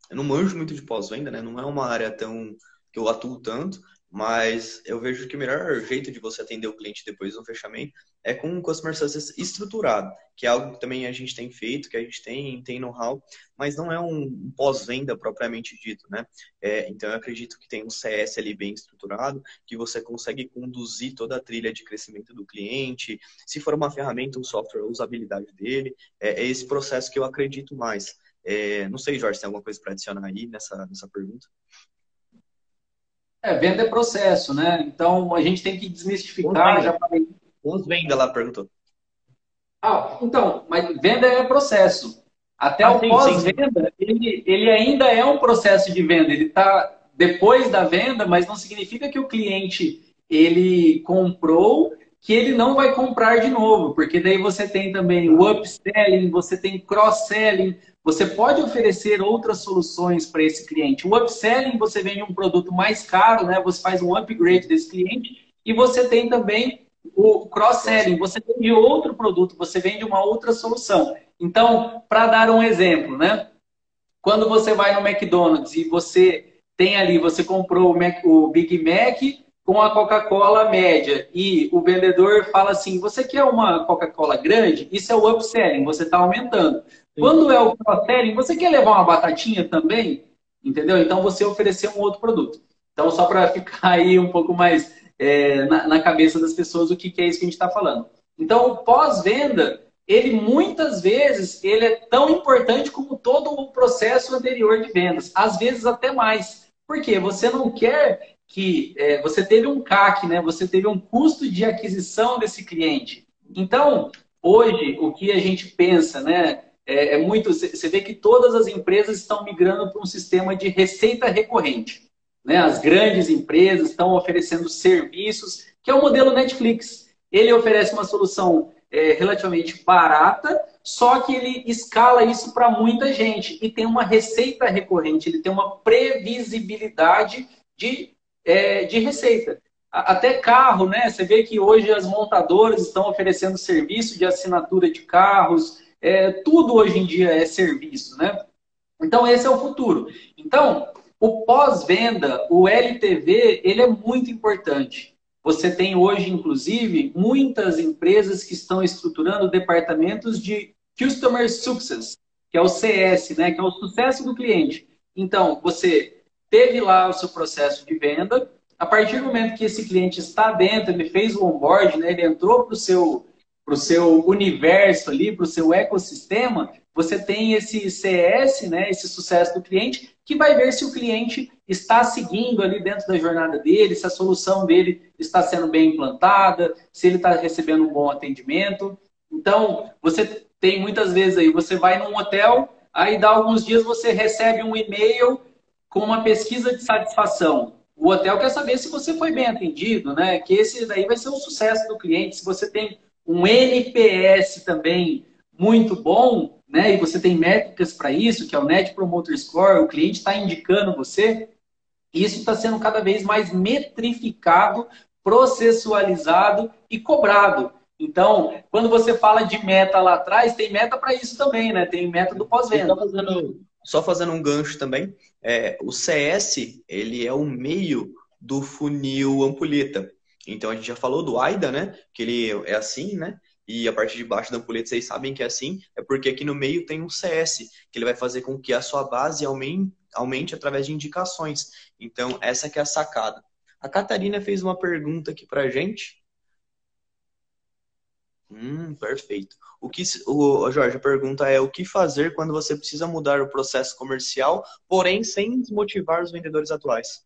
eu não manjo muito de pós-venda, né? Não é uma área tão que eu atuo tanto, mas eu vejo que o melhor jeito de você atender o cliente depois do fechamento é com um customer success estruturado, que é algo que também a gente tem feito, que a gente tem, tem know-how, mas não é um pós-venda propriamente dito, né? É, então eu acredito que tem um CS ali bem estruturado, que você consegue conduzir toda a trilha de crescimento do cliente, se for uma ferramenta, um software, a usabilidade dele, é, é esse processo que eu acredito mais. É, não sei, Jorge, tem alguma coisa para adicionar aí nessa, nessa pergunta? É, venda é processo, né? Então a gente tem que desmistificar. Já falei. Venda lá, perguntou. Ah, então, mas venda é processo. Até ah, o pós-venda, ele, ele ainda é um processo de venda. Ele está depois da venda, mas não significa que o cliente ele comprou que ele não vai comprar de novo, porque daí você tem também o upselling, você tem cross-selling, você pode oferecer outras soluções para esse cliente. O upselling, você vende um produto mais caro, né? Você faz um upgrade desse cliente. E você tem também o cross-selling. Você vende outro produto, você vende uma outra solução. Então, para dar um exemplo, né? Quando você vai no McDonald's e você tem ali, você comprou o, Mac, o Big Mac com a Coca-Cola média e o vendedor fala assim: você quer uma Coca-Cola grande? Isso é o upselling, você está aumentando. Quando é o cross-selling, você quer levar uma batatinha também? Entendeu? Então você oferecer um outro produto. Então, só para ficar aí um pouco mais é, na, na, cabeça das pessoas o que, que é isso que a gente está falando. Então, o pós-venda, ele muitas vezes ele é tão importante como todo o processo anterior de vendas. Às vezes até mais. Por quê? Você não quer que é, você teve um CAC, né? Você teve um custo de aquisição desse cliente. Então, hoje, o que a gente pensa, né? É, é muito. Você vê que todas as empresas estão migrando para um sistema de receita recorrente. Né? As grandes empresas estão oferecendo serviços, que é o modelo Netflix. Ele oferece uma solução é, relativamente barata, só que ele escala isso para muita gente e tem uma receita recorrente, ele tem uma previsibilidade de é, de receita. Até carro, né? Você vê que hoje as montadoras estão oferecendo serviço de assinatura de carros, é, tudo hoje em dia é serviço, né? Então, esse é o futuro. Então, o pós-venda, o LTV, ele é muito importante. Você tem hoje, inclusive, muitas empresas que estão estruturando departamentos de Customer Success, que é o CS, né? que é o sucesso do cliente. Então, você teve lá o seu processo de venda. A partir do momento que esse cliente está dentro, ele fez o onboard, né, ele entrou para o seu, pro seu universo ali, para o seu ecossistema, você tem esse CS, né, esse sucesso do cliente, que vai ver se o cliente está seguindo ali dentro da jornada dele, se a solução dele está sendo bem implantada, se ele está recebendo um bom atendimento. Então, você tem muitas vezes aí, você vai num hotel, aí dá alguns dias você recebe um e-mail com uma pesquisa de satisfação. O hotel quer saber se você foi bem atendido, né? Que esse daí vai ser o sucesso do cliente. Se você tem um NPS também muito bom, né? E você tem métricas para isso, que é o Net Promoter Score, o cliente está indicando você. Isso está sendo cada vez mais metrificado, processualizado e cobrado. Então, quando você fala de meta lá atrás, tem meta para isso também, né? Tem meta do pós-venda. Só fazendo um gancho também, é, o CS ele é o meio do funil ampulheta. Então a gente já falou do AIDA, né? Que ele é assim, né? E a parte de baixo da ampulheta vocês sabem que é assim, é porque aqui no meio tem um CS, que ele vai fazer com que a sua base aumente, aumente através de indicações. Então, essa que é a sacada. A Catarina fez uma pergunta aqui pra gente. Hum, perfeito. O que o Jorge a pergunta é o que fazer quando você precisa mudar o processo comercial, porém sem desmotivar os vendedores atuais?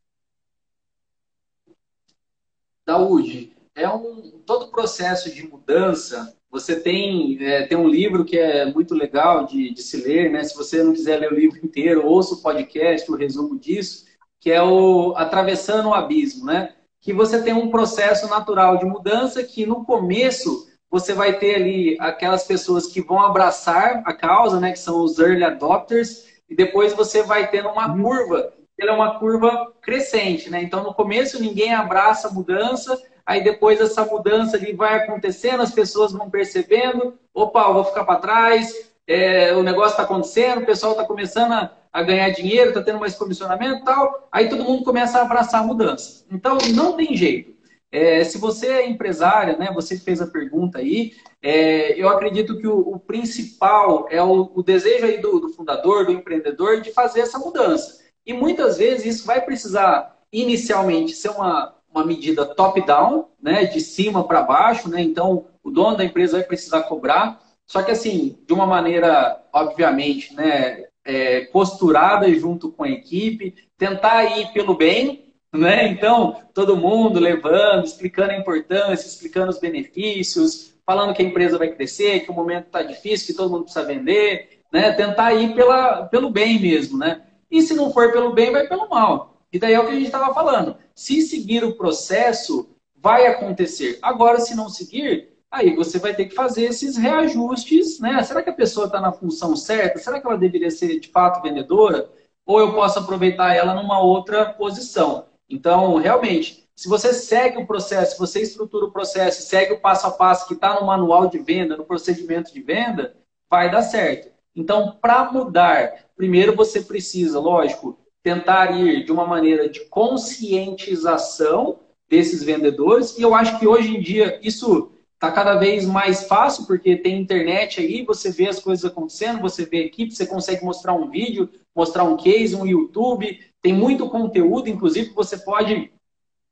Daúde, é um todo processo de mudança. Você tem é, tem um livro que é muito legal de, de se ler, né? Se você não quiser ler o livro inteiro, ouça o podcast, o resumo disso, que é o Atravessando o Abismo, né? Que você tem um processo natural de mudança que no começo você vai ter ali aquelas pessoas que vão abraçar a causa, né, que são os early adopters, e depois você vai tendo uma curva, ela é uma curva crescente, né? Então no começo ninguém abraça a mudança, aí depois essa mudança ali vai acontecendo, as pessoas vão percebendo, opa, eu vou ficar para trás, é, o negócio está acontecendo, o pessoal está começando a, a, ganhar dinheiro, está tendo mais comissionamento e tal, aí todo mundo começa a abraçar a mudança. Então não tem jeito. É, se você é empresária, né, você fez a pergunta aí, é, eu acredito que o, o principal é o, o desejo aí do, do, fundador, do empreendedor, de fazer essa mudança. E muitas vezes isso vai precisar, inicialmente, ser uma, uma medida top-down, né, de cima para baixo, né, então o dono da empresa vai precisar cobrar, só que assim, de uma maneira, obviamente, né, é, costurada junto com a equipe, tentar ir pelo bem, né? Então, todo mundo levando, explicando a importância, explicando os benefícios, falando que a empresa vai crescer, que o momento está difícil, que todo mundo precisa vender, né? Tentar ir pela, pelo bem mesmo, né? E se não for pelo bem, vai pelo mal. E daí é o que a gente estava falando. Se seguir o processo, vai acontecer. Agora, se não seguir, aí você vai ter que fazer esses reajustes, né? Será que a pessoa está na função certa? Será que ela deveria ser de fato vendedora? Ou eu posso aproveitar ela numa outra posição? Então, realmente, se você segue o processo, se você estrutura o processo, segue o passo a passo que está no manual de venda, no procedimento de venda, vai dar certo. Então, para mudar, primeiro você precisa, lógico, tentar ir de uma maneira de conscientização desses vendedores. E eu acho que hoje em dia isso está cada vez mais fácil, porque tem internet aí, você vê as coisas acontecendo, você vê a equipe, você consegue mostrar um vídeo, mostrar um case, um YouTube, tem muito conteúdo, inclusive você pode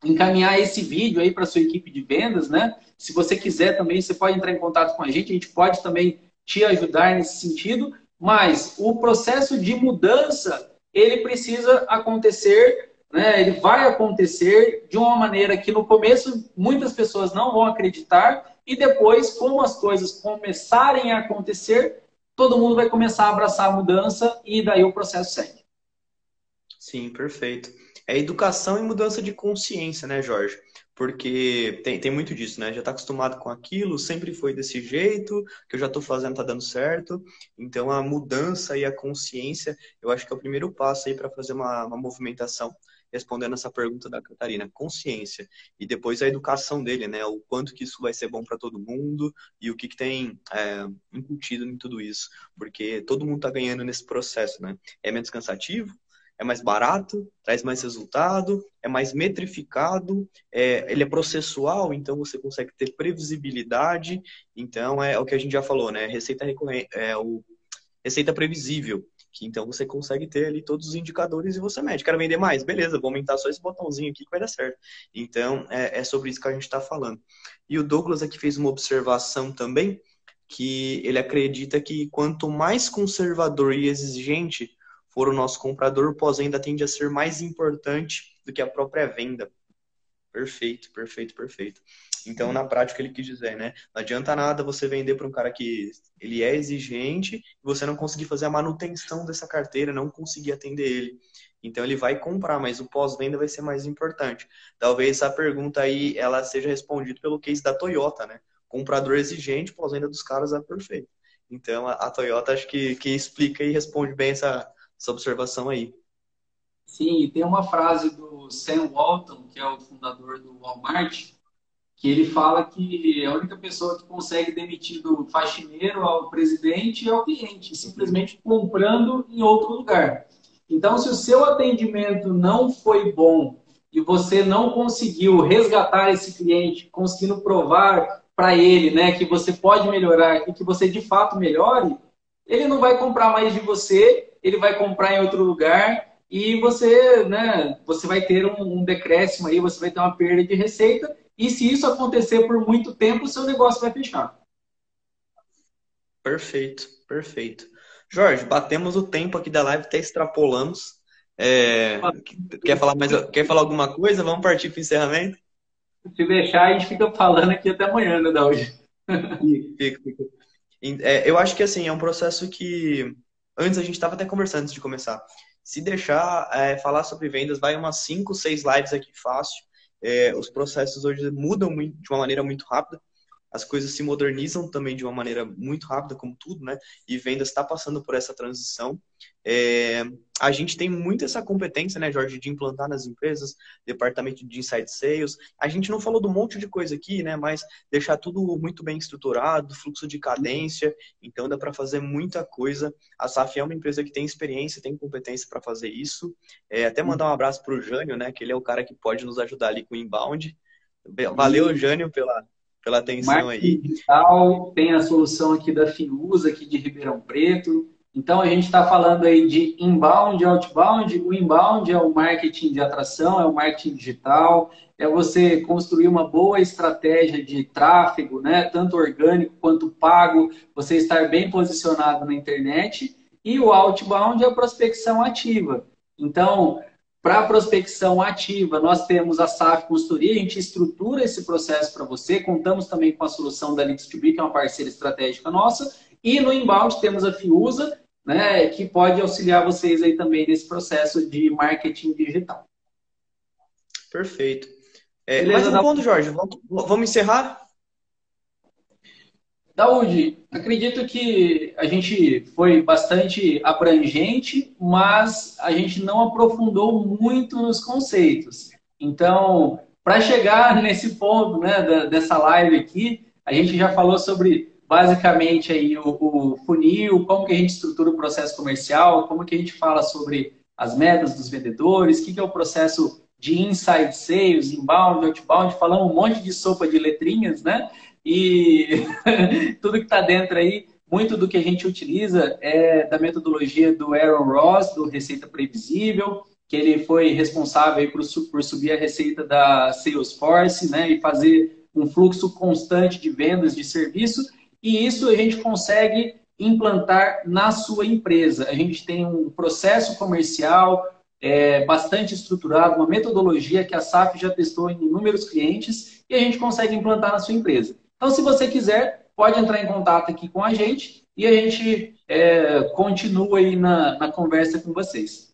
encaminhar esse vídeo aí para sua equipe de vendas, né? Se você quiser também, você pode entrar em contato com a gente, a gente pode também te ajudar nesse sentido, mas o processo de mudança, ele precisa acontecer, né? Ele vai acontecer de uma maneira que no começo muitas pessoas não vão acreditar e depois, como as coisas começarem a acontecer, todo mundo vai começar a abraçar a mudança e daí o processo segue. Sim, perfeito. É educação e mudança de consciência, né, Jorge? Porque tem, tem muito disso, né? Já está acostumado com aquilo, sempre foi desse jeito, que eu já estou fazendo está dando certo. Então, a mudança e a consciência, eu acho que é o primeiro passo aí para fazer uma, uma movimentação respondendo essa pergunta da Catarina, consciência e depois a educação dele, né? O quanto que isso vai ser bom para todo mundo e o que, que tem é, incutido em tudo isso, porque todo mundo está ganhando nesse processo, né? É menos cansativo, é mais barato, traz mais resultado, é mais metrificado, é, ele é processual, então você consegue ter previsibilidade. Então é, o que a gente já falou, né? Receita é o receita previsível, que então você consegue ter ali todos os indicadores e você mede. Quero vender mais? Beleza, vou aumentar só esse botãozinho aqui que vai dar certo. Então é, é sobre isso que a gente está falando. E o Douglas aqui fez uma observação também que ele acredita que quanto mais conservador e exigente for o nosso comprador, o pós-venda tende a ser mais importante do que a própria venda. Perfeito, perfeito, perfeito. Então, na prática, ele quis dizer, né? Não adianta nada você vender para um cara que ele é exigente e você não conseguir fazer a manutenção dessa carteira, não conseguir atender ele. Então, ele vai comprar, mas o pós-venda vai ser mais importante. Talvez essa pergunta aí, ela seja respondida pelo case da Toyota, né? Comprador exigente, pós-venda dos caras é perfeito. Então, a, Toyota acho que, que explica e responde bem essa, essa observação aí. Sim, e tem uma frase do Sam Walton, que é o fundador do Walmart, que ele fala que a única pessoa que consegue demitir do faxineiro ao presidente é o cliente, simplesmente comprando em outro lugar. Então, se o seu atendimento não foi bom e você não conseguiu resgatar esse cliente, conseguindo provar para ele, né, que você pode melhorar e que você de fato melhore, ele não vai comprar mais de você, ele vai comprar em outro lugar e você, né, você vai ter um, um decréscimo aí, você vai ter uma perda de receita e se isso acontecer por muito tempo, o seu negócio vai fechar. Perfeito, perfeito. Jorge, batemos o tempo aqui da live, até extrapolamos. É, quer, falar mais, quer falar alguma coisa? Vamos partir para o encerramento? Se deixar, a gente fica falando aqui até amanhã, né, Daúde? Fica, fica. É, eu acho que assim, é um processo que antes a gente estava até conversando antes de começar. Se deixar é, falar sobre vendas, vai umas 5, 6 lives aqui fácil. É, os processos hoje mudam muito, de uma maneira muito rápida as coisas se modernizam também de uma maneira muito rápida, como tudo, né? E vendas está passando por essa transição. É, a gente tem muito essa competência, né, Jorge, de implantar nas empresas, departamento de inside sales. A gente não falou do monte de coisa aqui, né, mas deixar tudo muito bem estruturado, fluxo de cadência. Então dá para fazer muita coisa. A SAF é uma empresa que tem experiência, tem competência para fazer isso. É, até mandar um abraço para o Jânio, né, que ele é o cara que pode nos ajudar ali com o inbound. Valeu, Jânio, pela, pela atenção Marketing aí. Digital, tem a solução aqui da Fiusa, aqui de Ribeirão Preto. Então, a gente está falando aí de inbound e outbound. O inbound é o marketing de atração, é o marketing digital, é você construir uma boa estratégia de tráfego, né? tanto orgânico quanto pago, você estar bem posicionado na internet. E o outbound é a prospecção ativa. Então, para a prospecção ativa, nós temos a SAF Consultoria, a gente estrutura esse processo para você, contamos também com a solução da Leads2B, que é uma parceira estratégica nossa, e no inbound temos a Fiusa, né, que pode auxiliar vocês aí também nesse processo de marketing digital. Perfeito. É, mais um ponto, Jorge. Vamos, vamos encerrar? Daúde, acredito que a gente foi bastante abrangente, mas a gente não aprofundou muito nos conceitos. Então, para chegar nesse ponto né, dessa live aqui, a gente já falou sobre basicamente aí o, o, funil, como que a gente estrutura o processo comercial, como que a gente fala sobre as metas dos vendedores, o que, que é o processo de inside sales, inbound, outbound, falamos um monte de sopa de letrinhas, né? E tudo que está dentro aí, muito do que a gente utiliza é da metodologia do Aaron Ross, do Receita Previsível, que ele foi responsável por, por subir a receita da Salesforce, né, e fazer um fluxo constante de vendas de serviço. E isso a gente consegue implantar na sua empresa. A gente tem um processo comercial é, bastante estruturado, uma metodologia que a SAF já testou em inúmeros clientes e a gente consegue implantar na sua empresa. Então, se você quiser, pode entrar em contato aqui com a gente e a gente é, continua aí na, na conversa com vocês.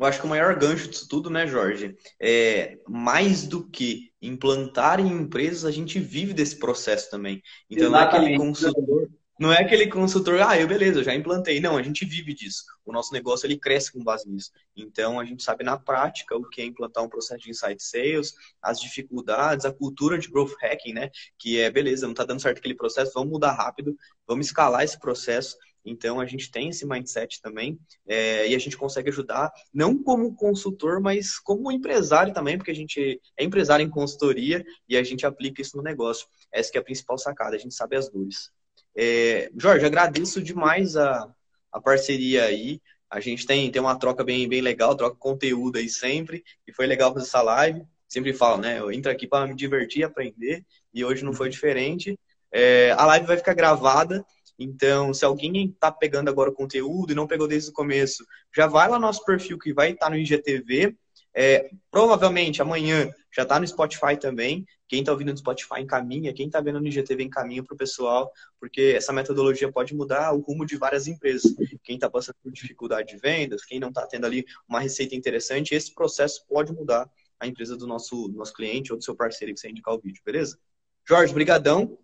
Eu acho que o maior gancho disso tudo, né, Jorge, é mais do que implantar em empresas, a gente vive desse processo também. Então, Exatamente. não é aquele consultor, não é aquele consultor, ah, eu beleza, eu já implantei. Não, a gente vive disso. O nosso negócio ele cresce com base nisso. Então a gente sabe na prática o que é implantar um processo de insight sales, as dificuldades, a cultura de growth hacking, né? Que é beleza, não está dando certo aquele processo, vamos mudar rápido, vamos escalar esse processo. Então a gente tem esse mindset também é, e a gente consegue ajudar, não como consultor, mas como empresário também, porque a gente é empresário em consultoria e a gente aplica isso no negócio. Essa é a principal sacada, a gente sabe as dores. É, Jorge, agradeço demais a, a parceria aí. A gente tem, tem uma troca bem, bem legal, troca conteúdo aí sempre. E foi legal fazer essa live. Sempre falo, né? Eu entro aqui para me divertir, aprender. E hoje não foi diferente. É, a live vai ficar gravada. Então, se alguém está pegando agora o conteúdo e não pegou desde o começo, já vai lá no nosso perfil que vai estar tá no IGTV. É, provavelmente amanhã já está no Spotify também. Quem está ouvindo no Spotify encaminha, quem está vendo no IGTV encaminha para o pessoal, porque essa metodologia pode mudar o rumo de várias empresas. Quem está passando por dificuldade de vendas, quem não está tendo ali uma receita interessante, esse processo pode mudar a empresa do nosso, do nosso cliente ou do seu parceiro que você indicar o vídeo, beleza? Jorge, brigadão.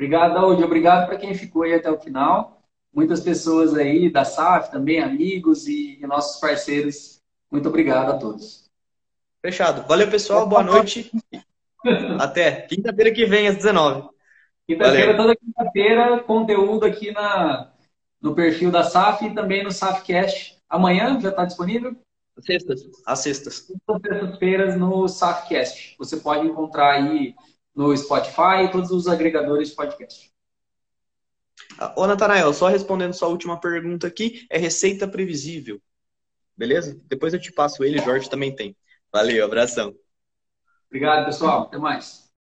Obrigado, Daúde. Obrigado para quem ficou aí até o final. Muitas pessoas aí da SAF também, amigos e nossos parceiros. Muito obrigado a todos. Fechado. Valeu, pessoal. Boa noite. Até quinta-feira que vem, às 19 Quinta-feira, toda quinta-feira, conteúdo aqui na, no perfil da SAF e também no SAFcast. Amanhã já está disponível? Sextas. Às sextas. Sextas-feiras no SAFcast. Você pode encontrar aí no Spotify e todos os agregadores de podcast. Ô, Natanael, só respondendo sua última pergunta aqui, é receita previsível. Beleza? Depois eu te passo ele, Jorge também tem. Valeu, abração. Obrigado, pessoal. Até mais.